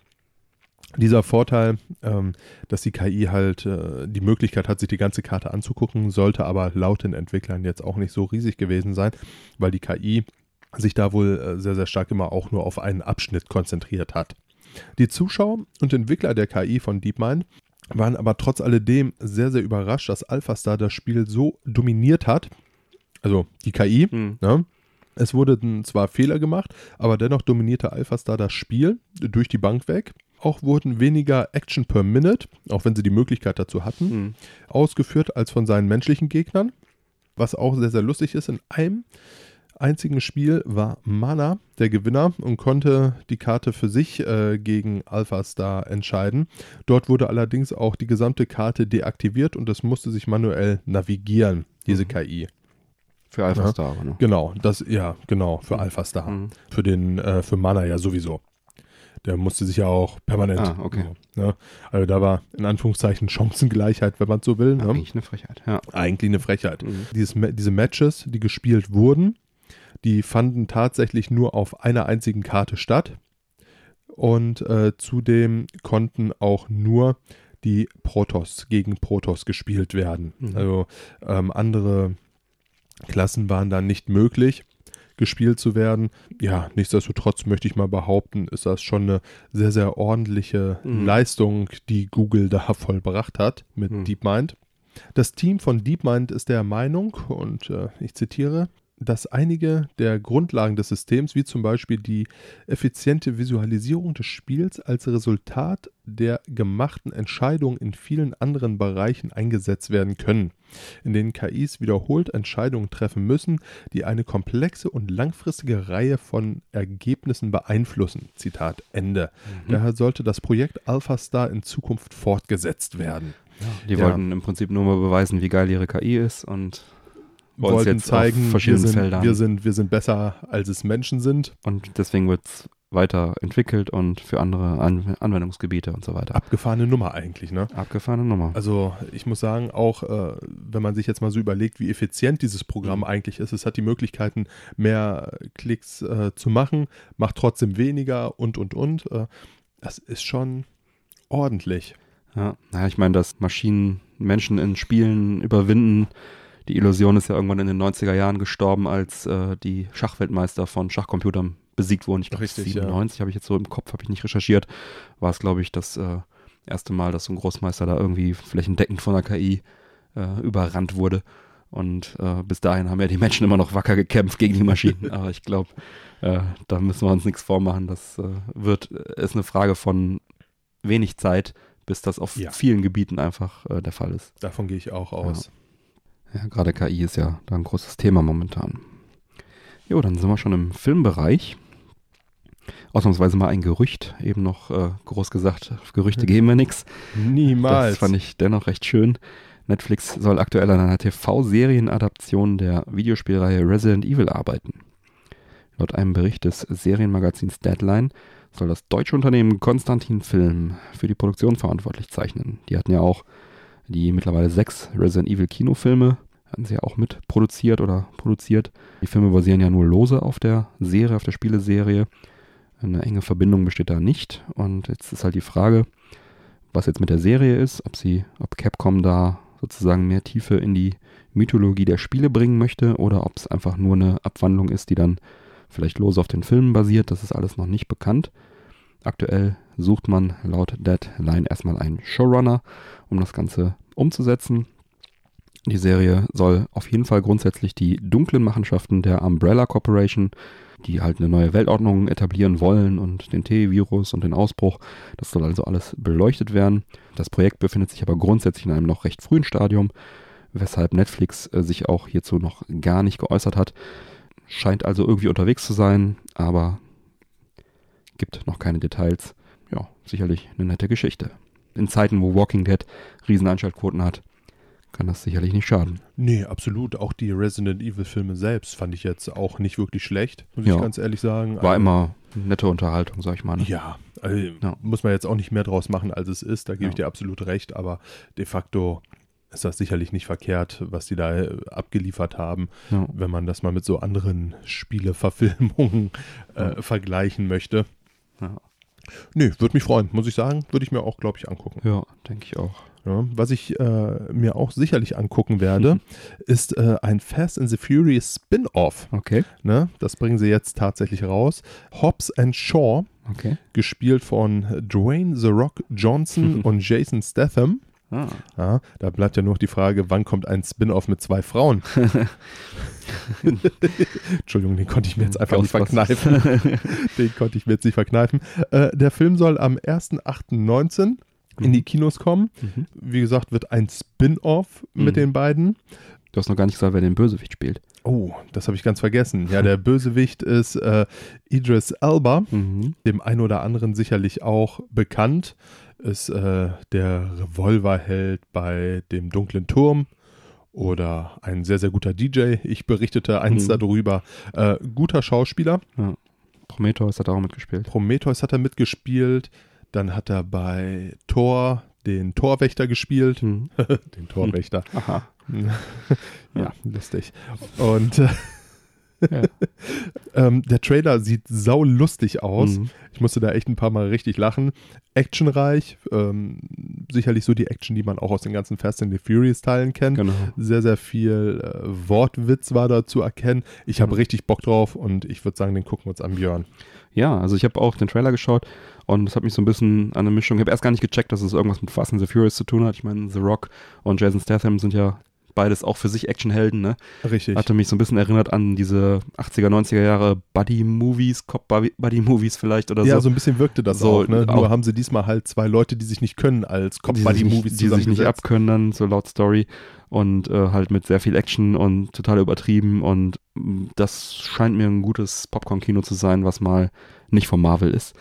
dieser Vorteil, ähm, dass die KI halt äh, die Möglichkeit hat, sich die ganze Karte anzugucken, sollte aber laut den Entwicklern jetzt auch nicht so riesig gewesen sein, weil die KI sich da wohl äh, sehr, sehr stark immer auch nur auf einen Abschnitt konzentriert hat. Die Zuschauer und Entwickler der KI von DeepMind waren aber trotz alledem sehr, sehr überrascht, dass AlphaStar das Spiel so dominiert hat. Also die KI. Mhm. Ne? Es wurden zwar Fehler gemacht, aber dennoch dominierte AlphaStar das Spiel durch die Bank weg. Auch wurden weniger Action per Minute, auch wenn sie die Möglichkeit dazu hatten, mhm. ausgeführt als von seinen menschlichen Gegnern. Was auch sehr, sehr lustig ist, in einem einzigen Spiel war Mana der Gewinner und konnte die Karte für sich äh, gegen Alpha Star entscheiden. Dort wurde allerdings auch die gesamte Karte deaktiviert und es musste sich manuell navigieren, diese mhm. KI. Für Alpha Star, ne? Genau, das, ja, genau, für mhm. Alpha Star. Mhm. Für den, äh, für Mana ja sowieso. Der musste sich ja auch permanent. Ah, okay. Ne? Also da war in Anführungszeichen Chancengleichheit, wenn man so will. Ne? Eigentlich eine Frechheit, ja. Eigentlich eine Frechheit. Mhm. Dieses, diese Matches, die gespielt wurden, die fanden tatsächlich nur auf einer einzigen Karte statt. Und äh, zudem konnten auch nur die Protoss gegen Protoss gespielt werden. Mhm. Also ähm, andere Klassen waren dann nicht möglich gespielt zu werden. Ja, nichtsdestotrotz möchte ich mal behaupten, ist das schon eine sehr, sehr ordentliche mhm. Leistung, die Google da vollbracht hat mit mhm. DeepMind. Das Team von DeepMind ist der Meinung, und äh, ich zitiere, dass einige der Grundlagen des Systems, wie zum Beispiel die effiziente Visualisierung des Spiels, als Resultat der gemachten Entscheidungen in vielen anderen Bereichen eingesetzt werden können, in denen KIs wiederholt Entscheidungen treffen müssen, die eine komplexe und langfristige Reihe von Ergebnissen beeinflussen. Zitat Ende. Mhm. Daher sollte das Projekt AlphaStar in Zukunft fortgesetzt werden. Ja, die ja. wollten im Prinzip nur mal beweisen, wie geil ihre KI ist und wollten zeigen, wir sind, wir, sind, wir sind besser, als es Menschen sind. Und deswegen wird es weiterentwickelt und für andere An Anwendungsgebiete und so weiter. Abgefahrene Nummer eigentlich, ne? Abgefahrene Nummer. Also ich muss sagen, auch äh, wenn man sich jetzt mal so überlegt, wie effizient dieses Programm mhm. eigentlich ist, es hat die Möglichkeiten, mehr Klicks äh, zu machen, macht trotzdem weniger und und und. Äh, das ist schon ordentlich. Ja, naja, ich meine, dass Maschinen Menschen in Spielen überwinden, die Illusion ist ja irgendwann in den 90er Jahren gestorben, als äh, die Schachweltmeister von Schachcomputern besiegt wurden. Ich glaube, 97 ja. habe ich jetzt so im Kopf, habe ich nicht recherchiert. War es, glaube ich, das äh, erste Mal, dass so ein Großmeister da irgendwie flächendeckend von der KI äh, überrannt wurde. Und äh, bis dahin haben ja die Menschen immer noch wacker gekämpft gegen die Maschinen. Aber ich glaube, äh, da müssen wir uns nichts vormachen. Das äh, wird, ist eine Frage von wenig Zeit, bis das auf ja. vielen Gebieten einfach der Fall ist. Davon gehe ich auch aus. Ja. Ja, gerade KI ist ja da ein großes Thema momentan. Jo, dann sind wir schon im Filmbereich. Ausnahmsweise mal ein Gerücht, eben noch äh, groß gesagt, auf Gerüchte geben wir nichts. Niemals. Das fand ich dennoch recht schön. Netflix soll aktuell an einer TV-Serienadaption der Videospielreihe Resident Evil arbeiten. Laut einem Bericht des Serienmagazins Deadline soll das deutsche Unternehmen Konstantin Film für die Produktion verantwortlich zeichnen. Die hatten ja auch die mittlerweile sechs Resident Evil Kinofilme hatten sie ja auch mit produziert oder produziert. Die Filme basieren ja nur lose auf der Serie, auf der Spieleserie. Eine enge Verbindung besteht da nicht. Und jetzt ist halt die Frage, was jetzt mit der Serie ist, ob sie, ob Capcom da sozusagen mehr Tiefe in die Mythologie der Spiele bringen möchte oder ob es einfach nur eine Abwandlung ist, die dann vielleicht lose auf den Filmen basiert. Das ist alles noch nicht bekannt. Aktuell sucht man laut Deadline erstmal einen Showrunner, um das Ganze umzusetzen. Die Serie soll auf jeden Fall grundsätzlich die dunklen Machenschaften der Umbrella Corporation, die halt eine neue Weltordnung etablieren wollen und den T-Virus und den Ausbruch, das soll also alles beleuchtet werden. Das Projekt befindet sich aber grundsätzlich in einem noch recht frühen Stadium, weshalb Netflix äh, sich auch hierzu noch gar nicht geäußert hat. Scheint also irgendwie unterwegs zu sein, aber gibt noch keine Details. Ja, sicherlich eine nette Geschichte. In Zeiten, wo Walking Dead Rieseneinschaltquoten hat, kann das sicherlich nicht schaden. Nee, absolut. Auch die Resident Evil-Filme selbst fand ich jetzt auch nicht wirklich schlecht, muss Ja. ich ganz ehrlich sagen. War Also, immer nette Unterhaltung, sag ich mal. Ne? Ja, also Ja. muss man jetzt auch nicht mehr draus machen, als es ist. Da gebe ich Ja. dir absolut recht. Aber de facto ist das sicherlich nicht verkehrt, was die da äh, abgeliefert haben, wenn man das mal mit so anderen Spieleverfilmungen äh, vergleichen möchte. Ja. Nee, würde mich freuen, muss ich sagen. Würde ich mir auch, glaube ich, angucken. Ja, denke ich auch. Ja, was ich äh, mir auch sicherlich angucken werde, ist äh, ein Fast and the Furious Spin-off. Okay, Ne? Das bringen sie jetzt tatsächlich raus. Hobbs and Shaw, okay. gespielt von Dwayne The Rock Johnson und Jason Statham. Ah, Ja, da bleibt ja nur noch die Frage, wann kommt ein Spin-off mit zwei Frauen? Entschuldigung, den konnte ich mir jetzt einfach nicht verkneifen. Den konnte ich mir jetzt nicht verkneifen. Äh, der Film soll am 1.8.19 in die Kinos kommen. Mhm. Wie gesagt, wird ein Spin-off mit Mhm. den beiden. Du hast noch gar nicht gesagt, wer den Bösewicht spielt. Oh, das habe ich ganz vergessen. Ja, der Bösewicht ist äh, Idris Elba, Mhm. dem einen oder anderen sicherlich auch bekannt. Ist äh, der Revolverheld bei dem dunklen Turm oder ein sehr, sehr guter DJ. Ich berichtete eins Mhm. darüber. Äh, guter Schauspieler. Prometheus hat auch mitgespielt. Prometheus hat er mitgespielt. Dann hat er bei Thor den Torwächter gespielt. Mhm. den Torwächter. Aha. ja, lustig. Und äh, Ja. ähm, der Trailer sieht sau lustig aus. Mhm. Ich musste da echt ein paar Mal richtig lachen. Actionreich, ähm, sicherlich so die Action, die man auch aus den ganzen Fast and the Furious Teilen kennt. Genau. Sehr, sehr viel äh, Wortwitz war da zu erkennen. Ich habe Mhm. richtig Bock drauf und ich würde sagen, den gucken wir uns an, Björn. Ja, also ich habe auch den Trailer geschaut und es hat mich so ein bisschen an eine Mischung. Ich habe erst gar nicht gecheckt, dass es irgendwas mit Fast and the Furious zu tun hat. Ich meine, The Rock und Jason Statham sind ja beides auch für sich Actionhelden, ne? Richtig. Hatte mich so ein bisschen erinnert an diese 80er, 90er Jahre Buddy-Movies, Cop-Buddy-Movies vielleicht oder ja, so. so ein bisschen wirkte das So, auch. Ne? auch- Nur haben sie diesmal halt zwei Leute, die sich nicht können, als Cop-Buddy-Movies die sich nicht abkönnen dann, so laut Story und äh, halt mit sehr viel Action und total übertrieben und mh, das scheint mir ein gutes Popcorn-Kino zu sein, was mal nicht von Marvel ist.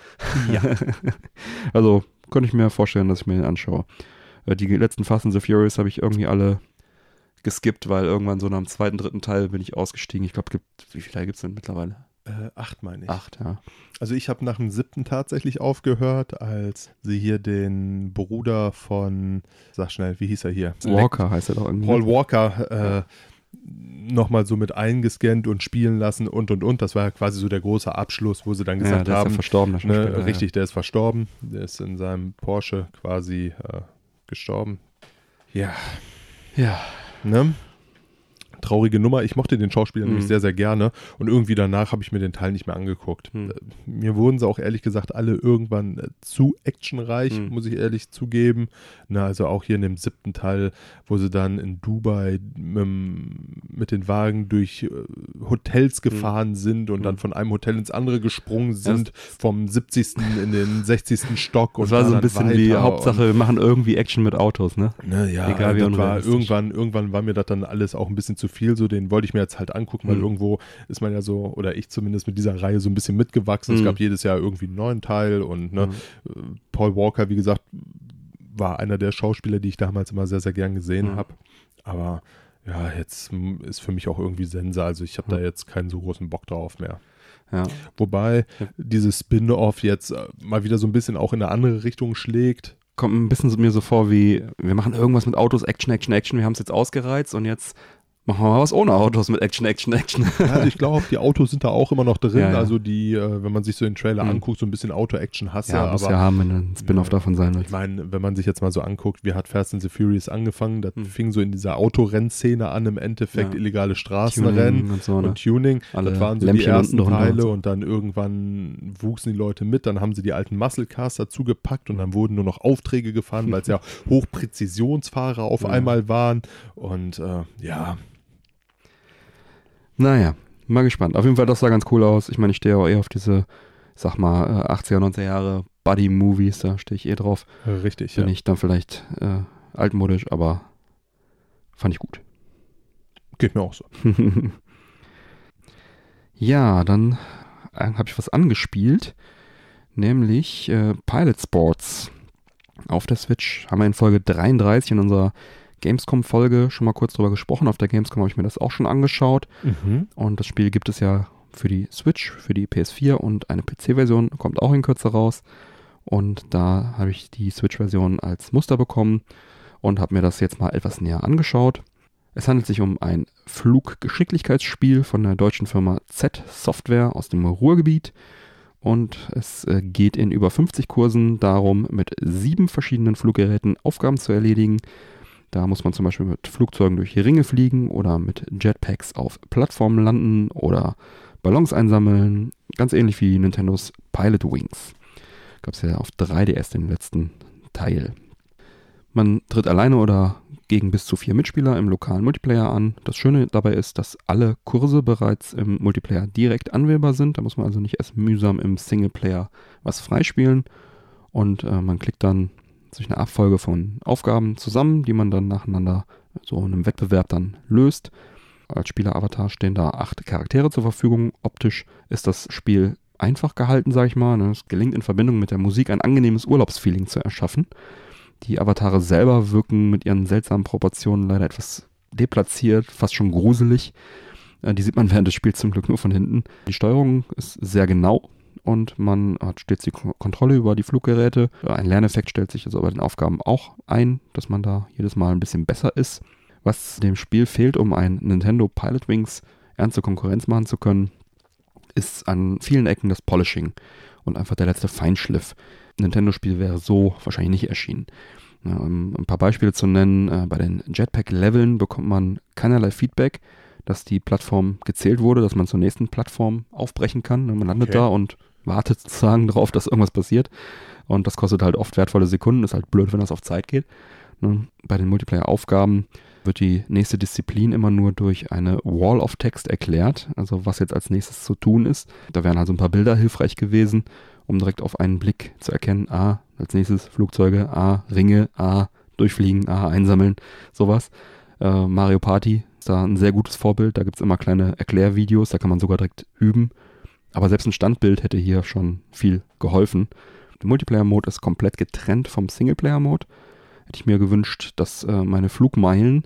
Ja. also könnte ich mir vorstellen, dass ich mir den anschaue. Äh, die letzten Fast and the Furious habe ich irgendwie alle geskippt, weil irgendwann so nach dem zweiten, dritten Teil bin ich ausgestiegen. Ich glaube, gibt, wie viele Teile gibt es denn mittlerweile? Äh, acht meine ich. Acht, ja. Also ich habe nach dem siebten tatsächlich aufgehört, als sie hier den Bruder von, sag schnell, wie hieß er hier? Walker heißt er doch irgendwie. Paul Walker äh, nochmal so mit eingescannt und spielen lassen und und und. Das war ja quasi so der große Abschluss, wo sie dann ja, gesagt der ist ja haben, verstorben, der ne, ja. richtig, der ist verstorben. Der ist in seinem Porsche quasi äh, gestorben. Ja, Ja. Ne? Traurige Nummer. Ich mochte den Schauspieler nämlich Mhm. sehr, sehr gerne und irgendwie danach habe ich mir den Teil nicht mehr angeguckt. Mhm. Äh, Mir wurden sie auch ehrlich gesagt alle irgendwann äh, zu actionreich, Mhm. muss ich ehrlich zugeben. Na, also auch hier in dem siebten Teil, wo sie dann in Dubai mit, mit den Wagen durch äh, Hotels gefahren sind und dann Mhm. von einem Hotel ins andere gesprungen sind, vom 70. in den 60. Stock. Das und war so ein bisschen wie Hauptsache, wir machen irgendwie Action mit Autos, ne? ne, ja, Egal wie das war irgendwann, irgendwann war mir das dann alles auch ein bisschen zu viel. So, den wollte ich mir jetzt halt angucken, weil Mhm. irgendwo ist man ja so, oder ich zumindest mit dieser Reihe so ein bisschen mitgewachsen. Es Mhm. gab jedes Jahr irgendwie einen neuen Teil und ne, äh, Paul Walker, wie gesagt, war einer der Schauspieler, die ich damals immer sehr, sehr gern gesehen Mhm. habe. Aber ja, jetzt ist für mich auch irgendwie Sense. Also ich habe da Mhm. jetzt keinen so großen Bock drauf mehr. Ja. Wobei dieses Spin-off jetzt äh, mal wieder so ein bisschen auch in eine andere Richtung schlägt. Kommt ein bisschen mir so vor wie, wir machen irgendwas mit Autos, Action, Action, Action, wir haben es jetzt ausgereizt und jetzt Machen wir mal was ohne Autos mit Action, Action, Action. Also ich glaube, die Autos sind da auch immer noch drin. Ja, ja. Also die, äh, wenn man sich so den Trailer Mhm. anguckt, so ein bisschen Auto-Action hast du, Ja, muss aber ja haben, wenn ein Spin-off Ja. davon sein ich willst. meine, wenn man sich jetzt mal so anguckt, wie hat Fast and the Furious angefangen? Das Mhm. fing so in dieser Autorennszene an, im Endeffekt Ja. illegale Straßenrennen Tuning und so, ne? und Tuning. Alle das waren so Lämpchen die ersten und Teile und dann irgendwann wuchsen die Leute mit, dann haben sie die alten Muscle Cars dazu gepackt und dann wurden nur noch Aufträge gefahren, weil es ja Hochpräzisionsfahrer auf Ja. einmal waren und äh, ja, Naja, mal gespannt. Auf jeden Fall, das sah ganz cool aus. Ich meine, ich stehe auch eher auf diese, sag mal, äh, 80er, 90er Jahre Buddy-Movies, da stehe ich eh drauf. richtig. Bin Ja. ich dann vielleicht äh, altmodisch, aber fand ich gut. Geht mir auch so. ja, dann äh, habe ich was angespielt, nämlich äh, Pilot Sports auf der Switch. Haben wir in Folge 33 in unserer Gamescom-Folge schon mal kurz drüber gesprochen. Auf der Gamescom habe ich mir das auch schon angeschaut. Mhm. Und das Spiel gibt es ja für die Switch, für die PS4 und eine PC-Version, kommt auch in Kürze raus. Und da habe ich die Switch-Version als Muster bekommen und habe mir das jetzt mal etwas näher angeschaut. Es handelt sich um ein Fluggeschicklichkeitsspiel von der deutschen Firma Z Software aus dem Ruhrgebiet. Und es äh, geht in über 50 Kursen darum, mit sieben verschiedenen Fluggeräten Aufgaben zu erledigen. Da muss man zum Beispiel mit Flugzeugen durch Ringe fliegen oder mit Jetpacks auf Plattformen landen oder Ballons einsammeln. Ganz ähnlich wie Nintendos Pilot Wings. Gab es ja auf 3DS den letzten Teil. Man tritt alleine oder gegen bis zu vier Mitspieler im lokalen Multiplayer an. Das Schöne dabei ist, dass alle Kurse bereits im Multiplayer direkt anwählbar sind. Da muss man also nicht erst mühsam im Singleplayer was freispielen. Und äh, man klickt dann sich eine Abfolge von Aufgaben zusammen, die man dann nacheinander so in einem Wettbewerb dann löst. Als Spieleravatar stehen da acht Charaktere zur Verfügung. Optisch ist das Spiel einfach gehalten, sage ich mal. ne? Es gelingt in Verbindung mit der Musik ein angenehmes Urlaubsfeeling zu erschaffen. Die Avatare selber wirken mit ihren seltsamen Proportionen leider etwas deplatziert, fast schon gruselig. Äh, Die sieht man während des Spiels zum Glück nur von hinten. Die Steuerung ist sehr genau und man hat stets die Ko- Kontrolle über die Fluggeräte. Ein Lerneffekt stellt sich also bei den Aufgaben auch ein, dass man da jedes Mal ein bisschen besser ist. Was dem Spiel fehlt, um ein Nintendo Pilot Wings ernste Konkurrenz machen zu können, ist an vielen Ecken das Polishing und einfach der letzte Feinschliff. Ein Nintendo-Spiel wäre so wahrscheinlich nicht erschienen. Um ein paar Beispiele zu nennen, äh, bei den Jetpack-Leveln bekommt man keinerlei Feedback, dass die Plattform gezählt wurde, dass man zur nächsten Plattform aufbrechen kann. Man landet Okay. da und wartet sozusagen darauf, dass irgendwas passiert. Und das kostet halt oft wertvolle Sekunden. Ist halt blöd, wenn das auf Zeit geht. Ne? Bei den Multiplayer-Aufgaben wird die nächste Disziplin immer nur durch eine Wall of Text erklärt, also was jetzt als nächstes zu tun ist. Da wären also ein paar Bilder hilfreich gewesen, um direkt auf einen Blick zu erkennen, ah, als nächstes Flugzeuge, ah, Ringe, ah, durchfliegen, ah, einsammeln, sowas. Äh, Mario Party ist da ein sehr gutes Vorbild, da gibt es immer kleine Erklärvideos, da kann man sogar direkt üben. Aber selbst ein Standbild hätte hier schon viel geholfen. Der Multiplayer-Mode ist komplett getrennt vom Singleplayer-Mode. Hätte ich mir gewünscht, dass äh, meine Flugmeilen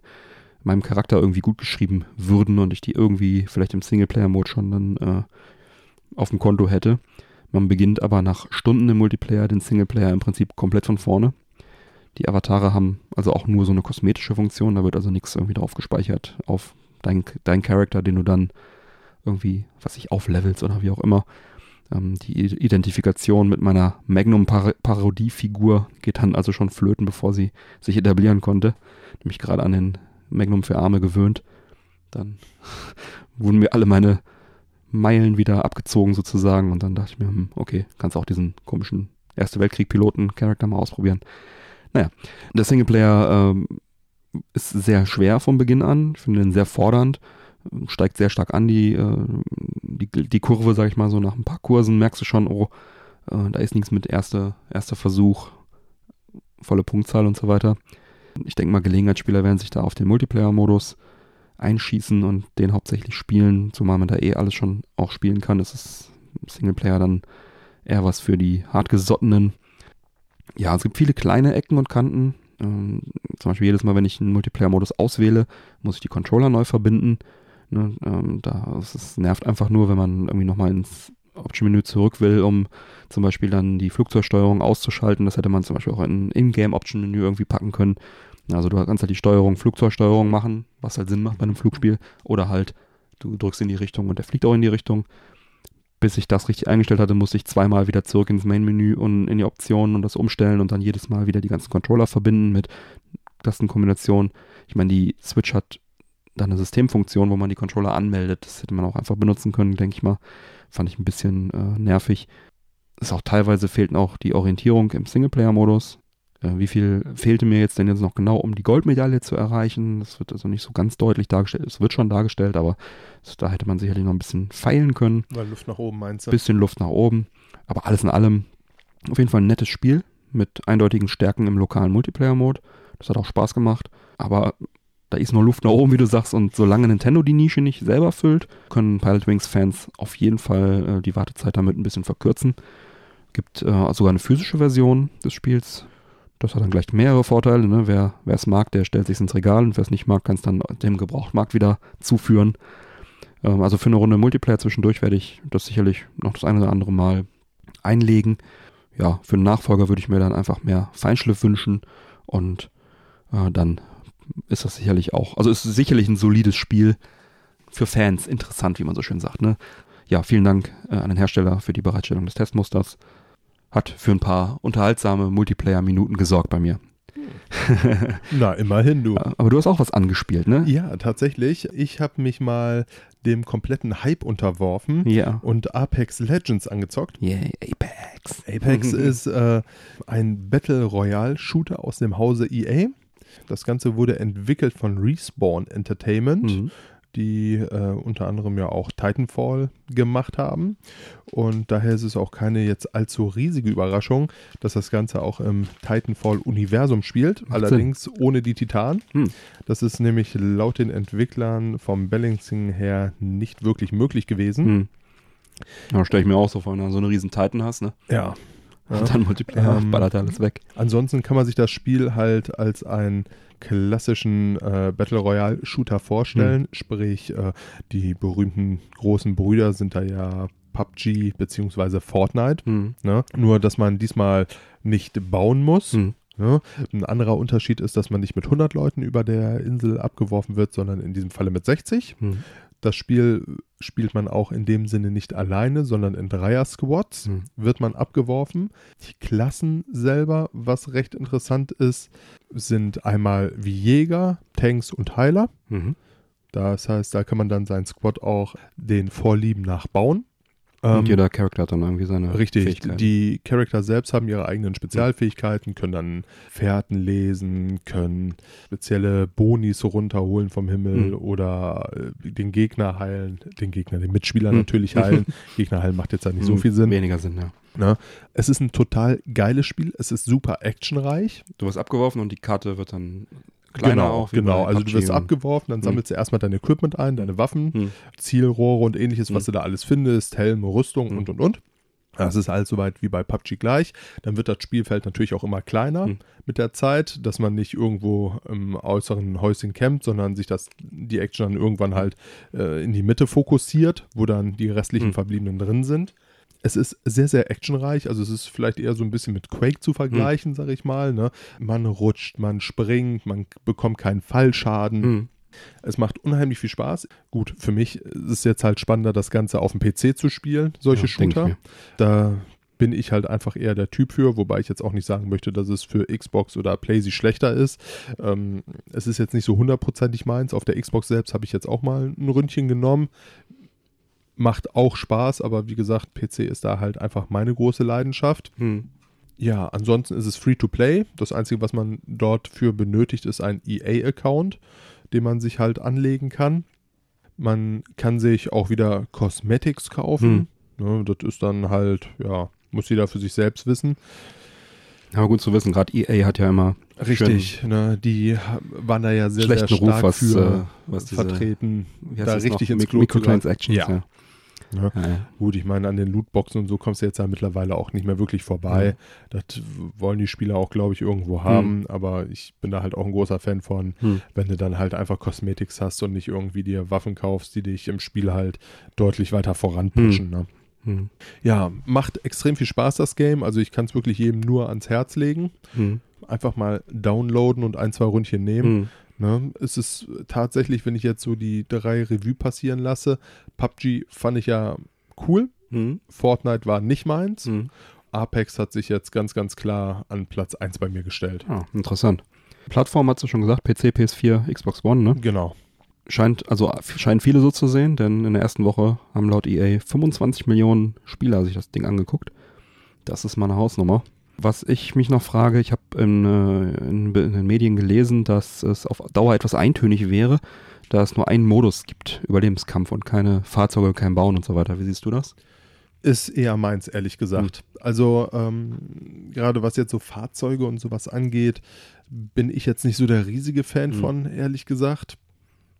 meinem Charakter irgendwie gut geschrieben würden und ich die irgendwie vielleicht im Singleplayer-Mode schon dann äh, auf dem Konto hätte. Man beginnt aber nach Stunden im Multiplayer den Singleplayer im Prinzip komplett von vorne. Die Avatare haben also auch nur so eine kosmetische Funktion, da wird also nichts irgendwie drauf gespeichert auf dein, dein Charakter, den du dann irgendwie, was ich auflevelst oder wie auch immer. Ähm, die Identifikation mit meiner Magnum-Parodiefigur geht dann also schon flöten, bevor sie sich etablieren konnte. Mich gerade an den Magnum für Arme gewöhnt. Dann wurden mir alle meine Meilen wieder abgezogen sozusagen und dann dachte ich mir, hm, okay, kannst auch diesen komischen Erste Weltkrieg-Piloten-Charakter mal ausprobieren. Naja, der Singleplayer ähm, ist sehr schwer von Beginn an. Ich finde ihn sehr fordernd. Steigt sehr stark an, die, äh, die, die Kurve, sag ich mal, so nach ein paar Kursen merkst du schon, oh, äh, da ist nichts mit erster, erster Versuch, volle Punktzahl und so weiter. Ich denke mal, Gelegenheitsspieler werden sich da auf den Multiplayer-Modus einschießen und den hauptsächlich spielen, zumal man da eh alles schon auch spielen kann. Das ist Singleplayer dann eher was für die hartgesottenen. Ja, es gibt viele kleine Ecken und Kanten. Ähm, zum Beispiel jedes Mal, wenn ich einen Multiplayer-Modus auswähle, muss ich die Controller neu verbinden. Ne, ähm, da, es ist- nervt einfach nur, wenn man irgendwie nochmal ins Option-Menü zurück will, um zum Beispiel dann die Flugzeugsteuerung auszuschalten. Das hätte man zum Beispiel auch in In-Game-Option-Menü irgendwie packen können. Also du kannst halt die Steuerung, Flugzeugsteuerung machen, was halt Sinn macht bei einem Flugspiel. Oder halt, du drückst in die Richtung und der fliegt auch in die Richtung. Bis ich das richtig eingestellt hatte, musste ich zweimal wieder zurück ins Main-Menü und in die Optionen und das umstellen und dann jedes Mal wieder die ganzen Controller verbinden mit Tastenkombinationen. Ich meine, die Switch hat da eine Systemfunktion, wo man die Controller anmeldet. Das hätte man auch einfach benutzen können, denke ich mal. Fand ich ein bisschen äh, nervig. Ist auch teilweise fehlten auch die Orientierung im Singleplayer-Modus. Äh, wie viel fehlte mir jetzt denn jetzt noch genau, um die Goldmedaille zu erreichen? Das wird also nicht so ganz deutlich dargestellt. Es wird schon dargestellt, aber da hätte man sicherlich noch ein bisschen feilen können. Weil Luft nach oben meinst du? Bisschen Luft nach oben. Aber alles in allem auf jeden Fall ein nettes Spiel mit eindeutigen Stärken im lokalen Multiplayer-Mode. Das hat auch Spaß gemacht. Aber da ist nur Luft nach oben, wie du sagst. Und solange Nintendo die Nische nicht selber füllt, können Pilot Wings-Fans auf jeden Fall äh, die Wartezeit damit ein bisschen verkürzen. Gibt äh, sogar eine physische Version des Spiels. Das hat dann gleich mehrere Vorteile. Ne? Wer es mag, der stellt sich ins Regal und wer es nicht mag, kann es dann dem Gebrauchtmarkt wieder zuführen. Ähm, also für eine Runde Multiplayer zwischendurch werde ich das sicherlich noch das eine oder andere Mal einlegen. Ja, für einen Nachfolger würde ich mir dann einfach mehr Feinschliff wünschen und äh, dann ist das sicherlich auch, also ist sicherlich ein solides Spiel für Fans, interessant, wie man so schön sagt. Ne? Ja, vielen Dank äh, an den Hersteller für die Bereitstellung des Testmusters. Hat für ein paar unterhaltsame Multiplayer-Minuten gesorgt bei mir. Na, immerhin du. Aber du hast auch was angespielt, ne? Ja, tatsächlich. Ich habe mich mal dem kompletten Hype unterworfen ja. und Apex Legends angezockt. Yeah, Apex. Apex ist äh, ein Battle Royale Shooter aus dem Hause EA. Das Ganze wurde entwickelt von Respawn Entertainment, mhm. Die äh, unter anderem ja auch Titanfall gemacht haben. Und daher ist es auch keine jetzt allzu riesige Überraschung, dass das Ganze auch im Titanfall-Universum spielt, allerdings ohne die Titanen. Mhm. Das ist nämlich laut den Entwicklern vom Balancing her nicht wirklich möglich gewesen. Mhm. Ja, stelle ich mir auch so vor, wenn du so eine riesen Titan hast, ne? Ja, ja. Und dann Multiplayer ähm, ballert alles weg. Ansonsten kann man sich das Spiel halt als einen klassischen äh, Battle Royale Shooter vorstellen. Mhm. Sprich, äh, die berühmten großen Brüder sind da ja PUBG bzw. Fortnite. Mhm. Ne? Nur, dass man diesmal nicht bauen muss. Mhm. Ne? Ein anderer Unterschied ist, dass man nicht mit 100 Leuten über der Insel abgeworfen wird, sondern in diesem Falle mit 60. Mhm. Das Spiel spielt man auch in dem Sinne nicht alleine, sondern in Dreier-Squads mhm. wird man abgeworfen. Die Klassen selber, was recht interessant ist, sind einmal wie Jäger, Tanks und Heiler. Mhm. Das heißt, da kann man dann seinen Squad auch den Vorlieben nachbauen. Und ähm, jeder Charakter hat dann irgendwie seine Richtig, Fähigkeiten. die Charakter selbst haben ihre eigenen Spezialfähigkeiten, können dann Fährten lesen, können spezielle Bonis runterholen vom Himmel mhm. oder äh, den Gegner heilen, den Gegner, den Mitspieler mhm. natürlich heilen. Gegner heilen macht jetzt halt nicht mhm. so viel Sinn. Weniger Sinn, ja. Na, ne? es ist ein total geiles Spiel, es ist super actionreich. Du wirst abgeworfen und die Karte wird dann kleiner genau, auch. Genau, also du wirst abgeworfen, dann hm. sammelst du erstmal dein Equipment ein, deine Waffen, hm. Zielrohre und ähnliches, was hm. du da alles findest, Helm, Rüstung hm. und und und. Das ist halt soweit wie bei PUBG gleich. Dann wird das Spielfeld natürlich auch immer kleiner hm. mit der Zeit, dass man nicht irgendwo im äußeren Häuschen campt, sondern sich das, die Action dann irgendwann halt äh, in die Mitte fokussiert, wo dann die restlichen hm. Verbliebenen drin sind. Es ist sehr, sehr actionreich. Also es ist vielleicht eher so ein bisschen mit Quake zu vergleichen, hm. sag ich mal. Ne? Man rutscht, man springt, man bekommt keinen Fallschaden. Hm. Es macht unheimlich viel Spaß. Gut, für mich ist es jetzt halt spannender, das Ganze auf dem PC zu spielen, solche ja, Shooter. Da bin ich halt einfach eher der Typ für, wobei ich jetzt auch nicht sagen möchte, dass es für Xbox oder PlayStation schlechter ist. Ähm, es ist jetzt nicht so hundertprozentig meins. Auf der Xbox selbst habe ich jetzt auch mal ein Ründchen genommen macht auch Spaß, aber wie gesagt, PC ist da halt einfach meine große Leidenschaft. Hm. Ja, ansonsten ist es free to play. Das Einzige, was man dort für benötigt, ist ein EA-Account, den man sich halt anlegen kann. Man kann sich auch wieder Cosmetics kaufen. Hm. Ne, das ist dann halt, ja, muss jeder für sich selbst wissen. Aber gut zu wissen, gerade EA hat ja immer Richtig, ne, die waren da ja sehr, sehr stark Ruf, was, für äh, was diese, vertreten, da richtig ins Klo Microtransactions, ja. ja. Ja. Ja. Gut, ich meine, an den Lootboxen und so kommst du jetzt ja mittlerweile auch nicht mehr wirklich vorbei. Ja. Das wollen die Spieler auch, glaube ich, irgendwo haben. Hm. Aber ich bin da halt auch ein großer Fan von, hm. wenn du dann halt einfach Cosmetics hast und nicht irgendwie dir Waffen kaufst, die dich im Spiel halt deutlich weiter voranpushen. Hm. Ne? Hm. Ja, macht extrem viel Spaß, das Game. Also ich kann es wirklich jedem nur ans Herz legen. Hm. einfach mal downloaden und ein, zwei Rundchen nehmen. Ne? Es ist tatsächlich, wenn ich jetzt so die drei Revue passieren lasse, PUBG fand ich ja cool, Mhm. Fortnite war nicht meins, Mhm. Apex hat sich jetzt ganz, ganz klar an Platz 1 bei mir gestellt. Ah, interessant. Plattform hast du schon gesagt, PC, PS4, Xbox One, ne? Genau. Scheint, also scheinen viele so zu sehen, denn in der ersten Woche haben laut EA 25 Millionen Spieler sich das Ding angeguckt. Das ist mal eine Hausnummer. Was ich mich noch frage, ich habe in, äh, in, in den Medien gelesen, dass es auf Dauer etwas eintönig wäre, da es nur einen Modus gibt, Überlebenskampf und keine Fahrzeuge, kein Bauen und so weiter. Wie siehst du das? Ist eher meins, ehrlich gesagt. Also, ähm, gerade was jetzt so Fahrzeuge und sowas angeht, bin ich jetzt nicht so der riesige Fan Mhm. von, ehrlich gesagt.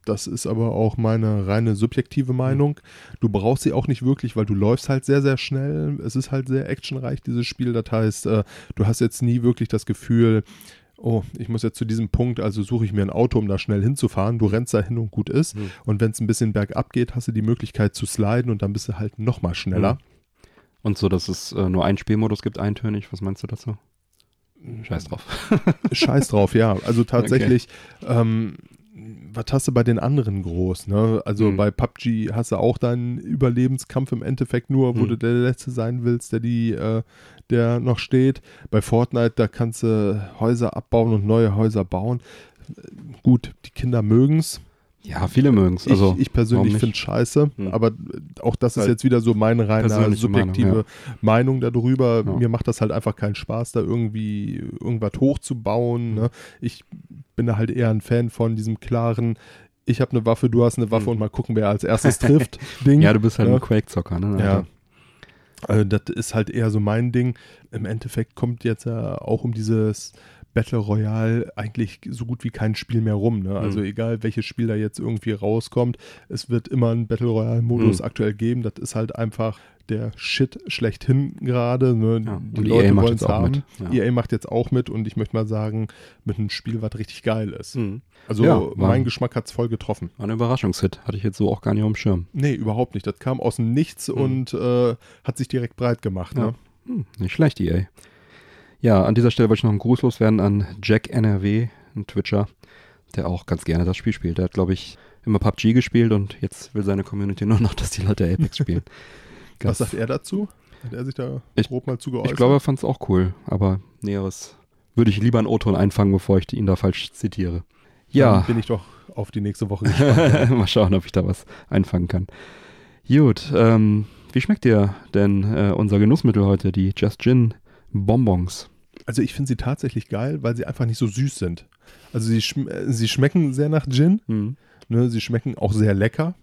Das ist aber auch meine reine subjektive Meinung. Du brauchst sie auch nicht wirklich, weil du läufst halt sehr, sehr schnell. Es ist halt sehr actionreich, dieses Spiel. Das heißt, äh, du hast jetzt nie wirklich das Gefühl, oh, ich muss jetzt zu diesem Punkt, also suche ich mir ein Auto, um da schnell hinzufahren. Du rennst da hin und gut ist. Mhm. Und wenn es ein bisschen bergab geht, hast du die Möglichkeit zu sliden und dann bist du halt noch mal schneller. Mhm. Und so, dass es äh, nur einen Spielmodus gibt, eintönig. Was meinst du dazu? Scheiß drauf. Scheiß drauf, ja. Also tatsächlich, ähm, was hast du bei den anderen groß? Ne? Also Mhm. bei PUBG hast du auch deinen Überlebenskampf im Endeffekt nur, wo Mhm. du der Letzte sein willst, der die, äh, der noch steht. Bei Fortnite, da kannst du Häuser abbauen und neue Häuser bauen. Gut, die Kinder mögen's. Ja, viele mögen es. Also, ich, ich persönlich finde scheiße, Hm. aber auch das ist Weil jetzt wieder so meine reine persönliche Meinung, subjektive Meinung, darüber. Ja. Mir macht das halt einfach keinen Spaß, da irgendwie irgendwas hochzubauen. Hm. Ne? Ich bin da halt eher ein Fan von diesem klaren, ich habe eine Waffe, du hast eine Waffe Hm. und mal gucken, wer als erstes trifft. Ding. ja, du bist halt Ja. ein Quake-Zocker, ne? Ja. Also das ist halt eher so mein Ding. Im Endeffekt kommt jetzt ja auch um dieses Battle Royale eigentlich so gut wie kein Spiel mehr rum. Ne? Also Mhm. egal, welches Spiel da jetzt irgendwie rauskommt, es wird immer einen Battle Royale-Modus Mhm. aktuell geben. Das ist halt einfach der Shit schlechthin gerade. Ne? Ja, Die Leute EA macht wollen es jetzt auch haben. mit, ja. EA macht jetzt auch mit und ich möchte mal sagen, mit einem Spiel, was richtig geil ist. Mhm. Also Ja, mein Geschmack hat es voll getroffen. War ein Überraschungshit. Hatte ich jetzt so auch gar nicht auf dem Schirm. Nee, überhaupt nicht. Das kam aus dem Nichts Mhm. und äh, hat sich direkt breit gemacht. Ja. Ne? Hm, nicht schlecht, EA. Ja, an dieser Stelle wollte ich noch einen Gruß loswerden an Jack NRW, ein Twitcher, der auch ganz gerne das Spiel spielt. Der hat, glaube ich, immer PUBG gespielt und jetzt will seine Community nur noch, dass die Leute Apex spielen. Was sagt er dazu? Hat er sich da Ich- grob mal zugeäußert? Ich glaube, er fand es auch cool, aber Näheres würde ich lieber einen O-Ton einfangen, bevor ich ihn da falsch zitiere. Dann Ja, bin ich doch auf die nächste Woche gespannt. mal schauen, ob ich da was einfangen kann. Gut, ähm, wie schmeckt dir denn äh, unser Genussmittel heute, die Just Gin Bonbons? also ich finde sie tatsächlich geil, weil sie einfach nicht so süß sind. Also sie, schm äh, sie schmecken sehr nach Gin, Hm. ne? sie schmecken auch sehr lecker.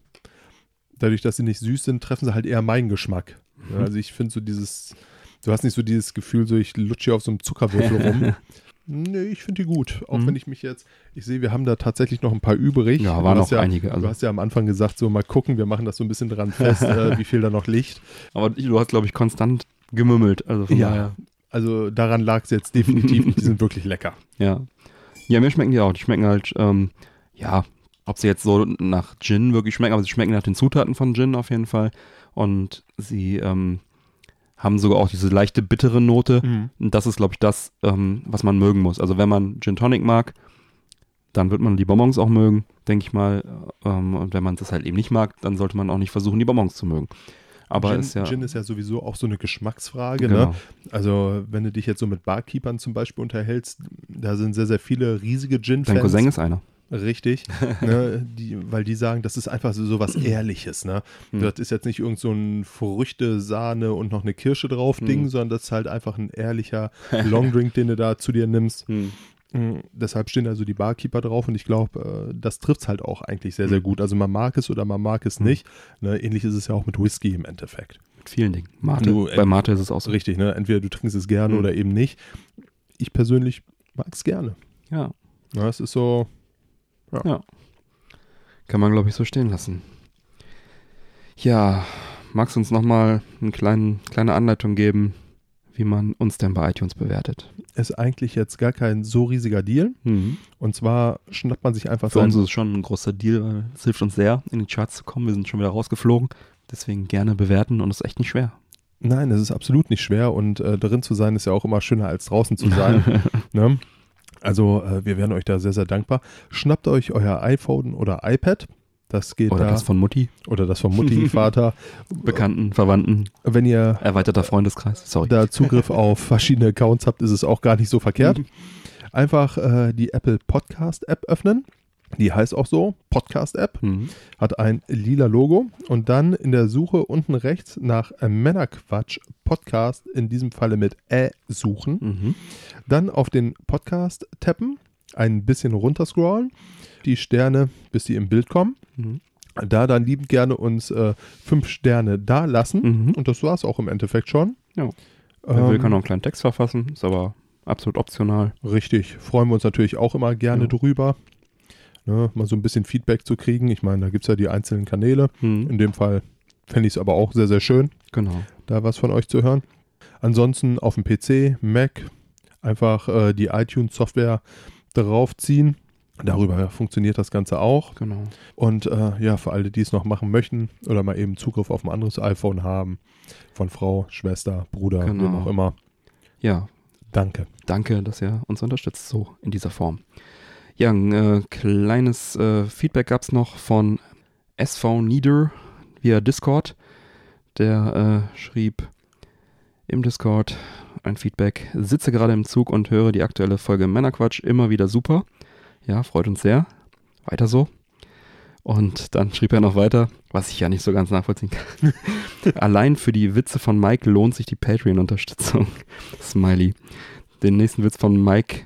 Dadurch, dass sie nicht süß sind, treffen sie halt eher meinen Geschmack. Mhm. Also ich finde so dieses, du hast nicht so dieses Gefühl, so ich lutsche hier auf so einem Zuckerwürfel rum. Nee, ich finde die gut. Auch Mhm. wenn ich mich jetzt, ich sehe, wir haben da tatsächlich noch ein paar übrig. Ja, Du waren noch ja, einige. Du Also. hast ja am Anfang gesagt, so mal gucken, wir machen das so ein bisschen dran fest, äh, wie viel da noch liegt. Aber du hast, glaube ich, konstant gemümmelt. Also von Ja. daher. Also daran lag es jetzt definitiv die sind wirklich lecker. Ja. Ja, mir schmecken die auch. Die schmecken halt, ähm, ja, ob sie jetzt so nach Gin wirklich schmecken, aber sie schmecken nach den Zutaten von Gin auf jeden Fall. Und sie ähm, haben sogar auch diese leichte bittere Note. Und das ist, glaube ich, das, ähm, was man mögen muss. Also wenn man Gin Tonic mag, dann wird man die Bonbons auch mögen, denke ich mal. Ähm, und wenn man das halt eben nicht mag, dann sollte man auch nicht versuchen, die Bonbons zu mögen. Aber Gin, ist ja. Gin ist ja sowieso auch so eine Geschmacksfrage. genau. Ne? Also wenn du dich jetzt so mit Barkeepern zum Beispiel unterhältst, da sind sehr, sehr viele riesige Dein Gin-Fans. Cousin ist einer. Richtig, ne, die, weil die sagen, das ist einfach so, so was Ehrliches. Ne? Hm. Das ist jetzt nicht irgend so ein Früchte, Sahne und noch eine Kirsche drauf Ding, Hm. sondern das ist halt einfach ein ehrlicher Longdrink, den du da zu dir nimmst. Hm. Deshalb stehen also die Barkeeper drauf und ich glaube, äh, das trifft es halt auch eigentlich sehr, sehr gut. Also man mag es oder man mag es nicht. Ne? Ähnlich ist es ja auch mit Whisky im Endeffekt. Mit vielen Dingen. Mate. Du, Bei Mate ist es auch so. Richtig, ne? Entweder du trinkst es gerne oder eben nicht. Ich persönlich mag es gerne. Ja. Ja, es ist so, Kann man, glaube ich, so stehen lassen. Ja, magst du uns nochmal eine kleine, kleine Anleitung geben, wie man uns denn bei iTunes bewertet? ist eigentlich jetzt gar kein so riesiger Deal. Mhm. Und zwar schnappt man sich einfach Für uns ist es schon ein großer Deal, weil es hilft uns sehr, in die Charts zu kommen. Wir sind schon wieder rausgeflogen. Deswegen gerne bewerten und es ist echt nicht schwer. Nein, es ist absolut nicht schwer und äh, drin zu sein ist ja auch immer schöner als draußen zu sein. ne? Also äh, wir wären euch da sehr, sehr dankbar. Schnappt euch euer iPhone oder iPad. Das geht Oder da. das von Mutti, oder das von Mutti, Vater. Bekannten, Verwandten, Wenn ihr erweiterter Freundeskreis. Sorry. da Zugriff auf verschiedene Accounts habt, ist es auch gar nicht so verkehrt. Einfach äh, die Apple Podcast App öffnen. Die heißt auch so, Podcast App, Mhm. hat ein lila Logo und dann in der Suche unten rechts nach äh, Männerquatsch Podcast, in diesem Falle mit Ä suchen. Mhm. Dann auf den Podcast tappen, ein bisschen runterscrollen, die Sterne, bis die im Bild kommen. Mhm. Da dann liebend gerne uns äh, fünf Sterne da lassen. Mhm. Und das war es auch im Endeffekt schon. Ja. Wer will, Ähm, kann noch einen kleinen Text verfassen, ist aber absolut optional. Richtig, freuen wir uns natürlich auch immer gerne Ja. drüber. Ne, mal so ein bisschen Feedback zu kriegen. Ich meine, da gibt es ja die einzelnen Kanäle. Mhm. In dem Fall fände ich es aber auch sehr, sehr schön, Genau. da was von euch zu hören. Ansonsten auf dem PC, Mac, einfach äh, die iTunes-Software draufziehen. Darüber funktioniert das Ganze auch. Genau. Und äh, ja, für alle, die es noch machen möchten oder mal eben Zugriff auf ein anderes iPhone haben, von Frau, Schwester, Bruder, Genau. wem auch immer, Ja, danke. danke, dass ihr uns unterstützt, so in dieser Form. Ja, ein äh, kleines äh, Feedback gab es noch von SV Nieder via Discord. Der äh, schrieb im Discord ein Feedback. Sitze gerade im Zug und höre die aktuelle Folge Männerquatsch immer wieder super. Ja, freut uns sehr. Weiter so. Und dann schrieb er noch weiter, was ich ja nicht so ganz nachvollziehen kann. Allein für die Witze von Mike lohnt sich die Patreon-Unterstützung. Smiley. Den nächsten Witz von Mike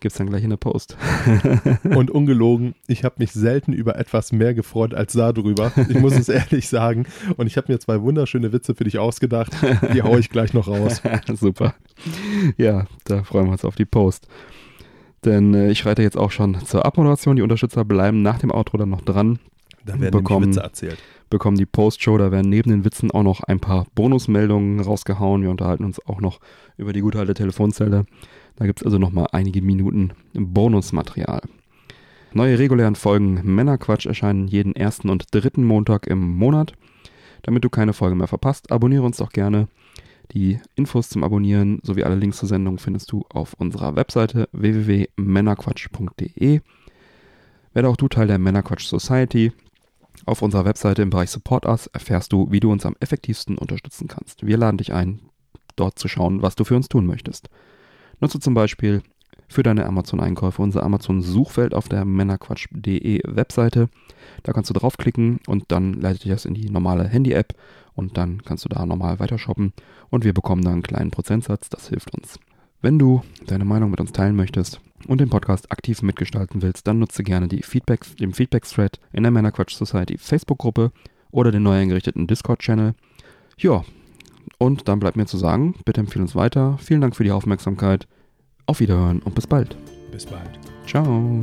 gibt's dann gleich in der Post. Und ungelogen, ich habe mich selten über etwas mehr gefreut als darüber. Ich muss es ehrlich sagen. Und ich habe mir zwei wunderschöne Witze für dich ausgedacht. Die haue ich gleich noch raus. Super. Ja, da freuen wir uns auf die Post. Denn äh, ich schreite jetzt auch schon zur Abmoderation. Die Unterstützer bleiben nach dem Outro dann noch dran, Da werden Bekommen. Witze erzählt. bekommen die Postshow. Da werden neben den Witzen auch noch ein paar Bonusmeldungen rausgehauen. Wir unterhalten uns auch noch über die gute alte Telefonzelle. Da gibt's also noch mal einige Minuten Bonusmaterial. Neue regulären Folgen Männerquatsch erscheinen jeden ersten und dritten Montag im Monat. Damit du keine Folge mehr verpasst, abonniere uns doch gerne. Die Infos zum Abonnieren sowie alle Links zur Sendung findest du auf unserer Webseite www.männerquatsch.de. Werde auch du Teil der Männerquatsch Society. Auf unserer Webseite im Bereich Support Us erfährst du, wie du uns am effektivsten unterstützen kannst. Wir laden dich ein, dort zu schauen, was du für uns tun möchtest. Nutze zum Beispiel für deine Amazon-Einkäufe unser Amazon-Suchfeld auf der männerquatsch.de Webseite. Da kannst du draufklicken und dann leitet dich das in die normale Handy-App und dann kannst du da normal weiter shoppen und wir bekommen da einen kleinen Prozentsatz, das hilft uns. Wenn du deine Meinung mit uns teilen möchtest und den Podcast aktiv mitgestalten willst, dann nutze gerne die Feedback, den Feedback-Thread in der Männerquatsch Society Facebook-Gruppe oder den neu eingerichteten Discord-Channel. Ja, und dann bleibt mir zu sagen, bitte empfehle uns weiter. Vielen Dank für die Aufmerksamkeit. Auf Wiederhören und bis bald. Bis bald. Ciao.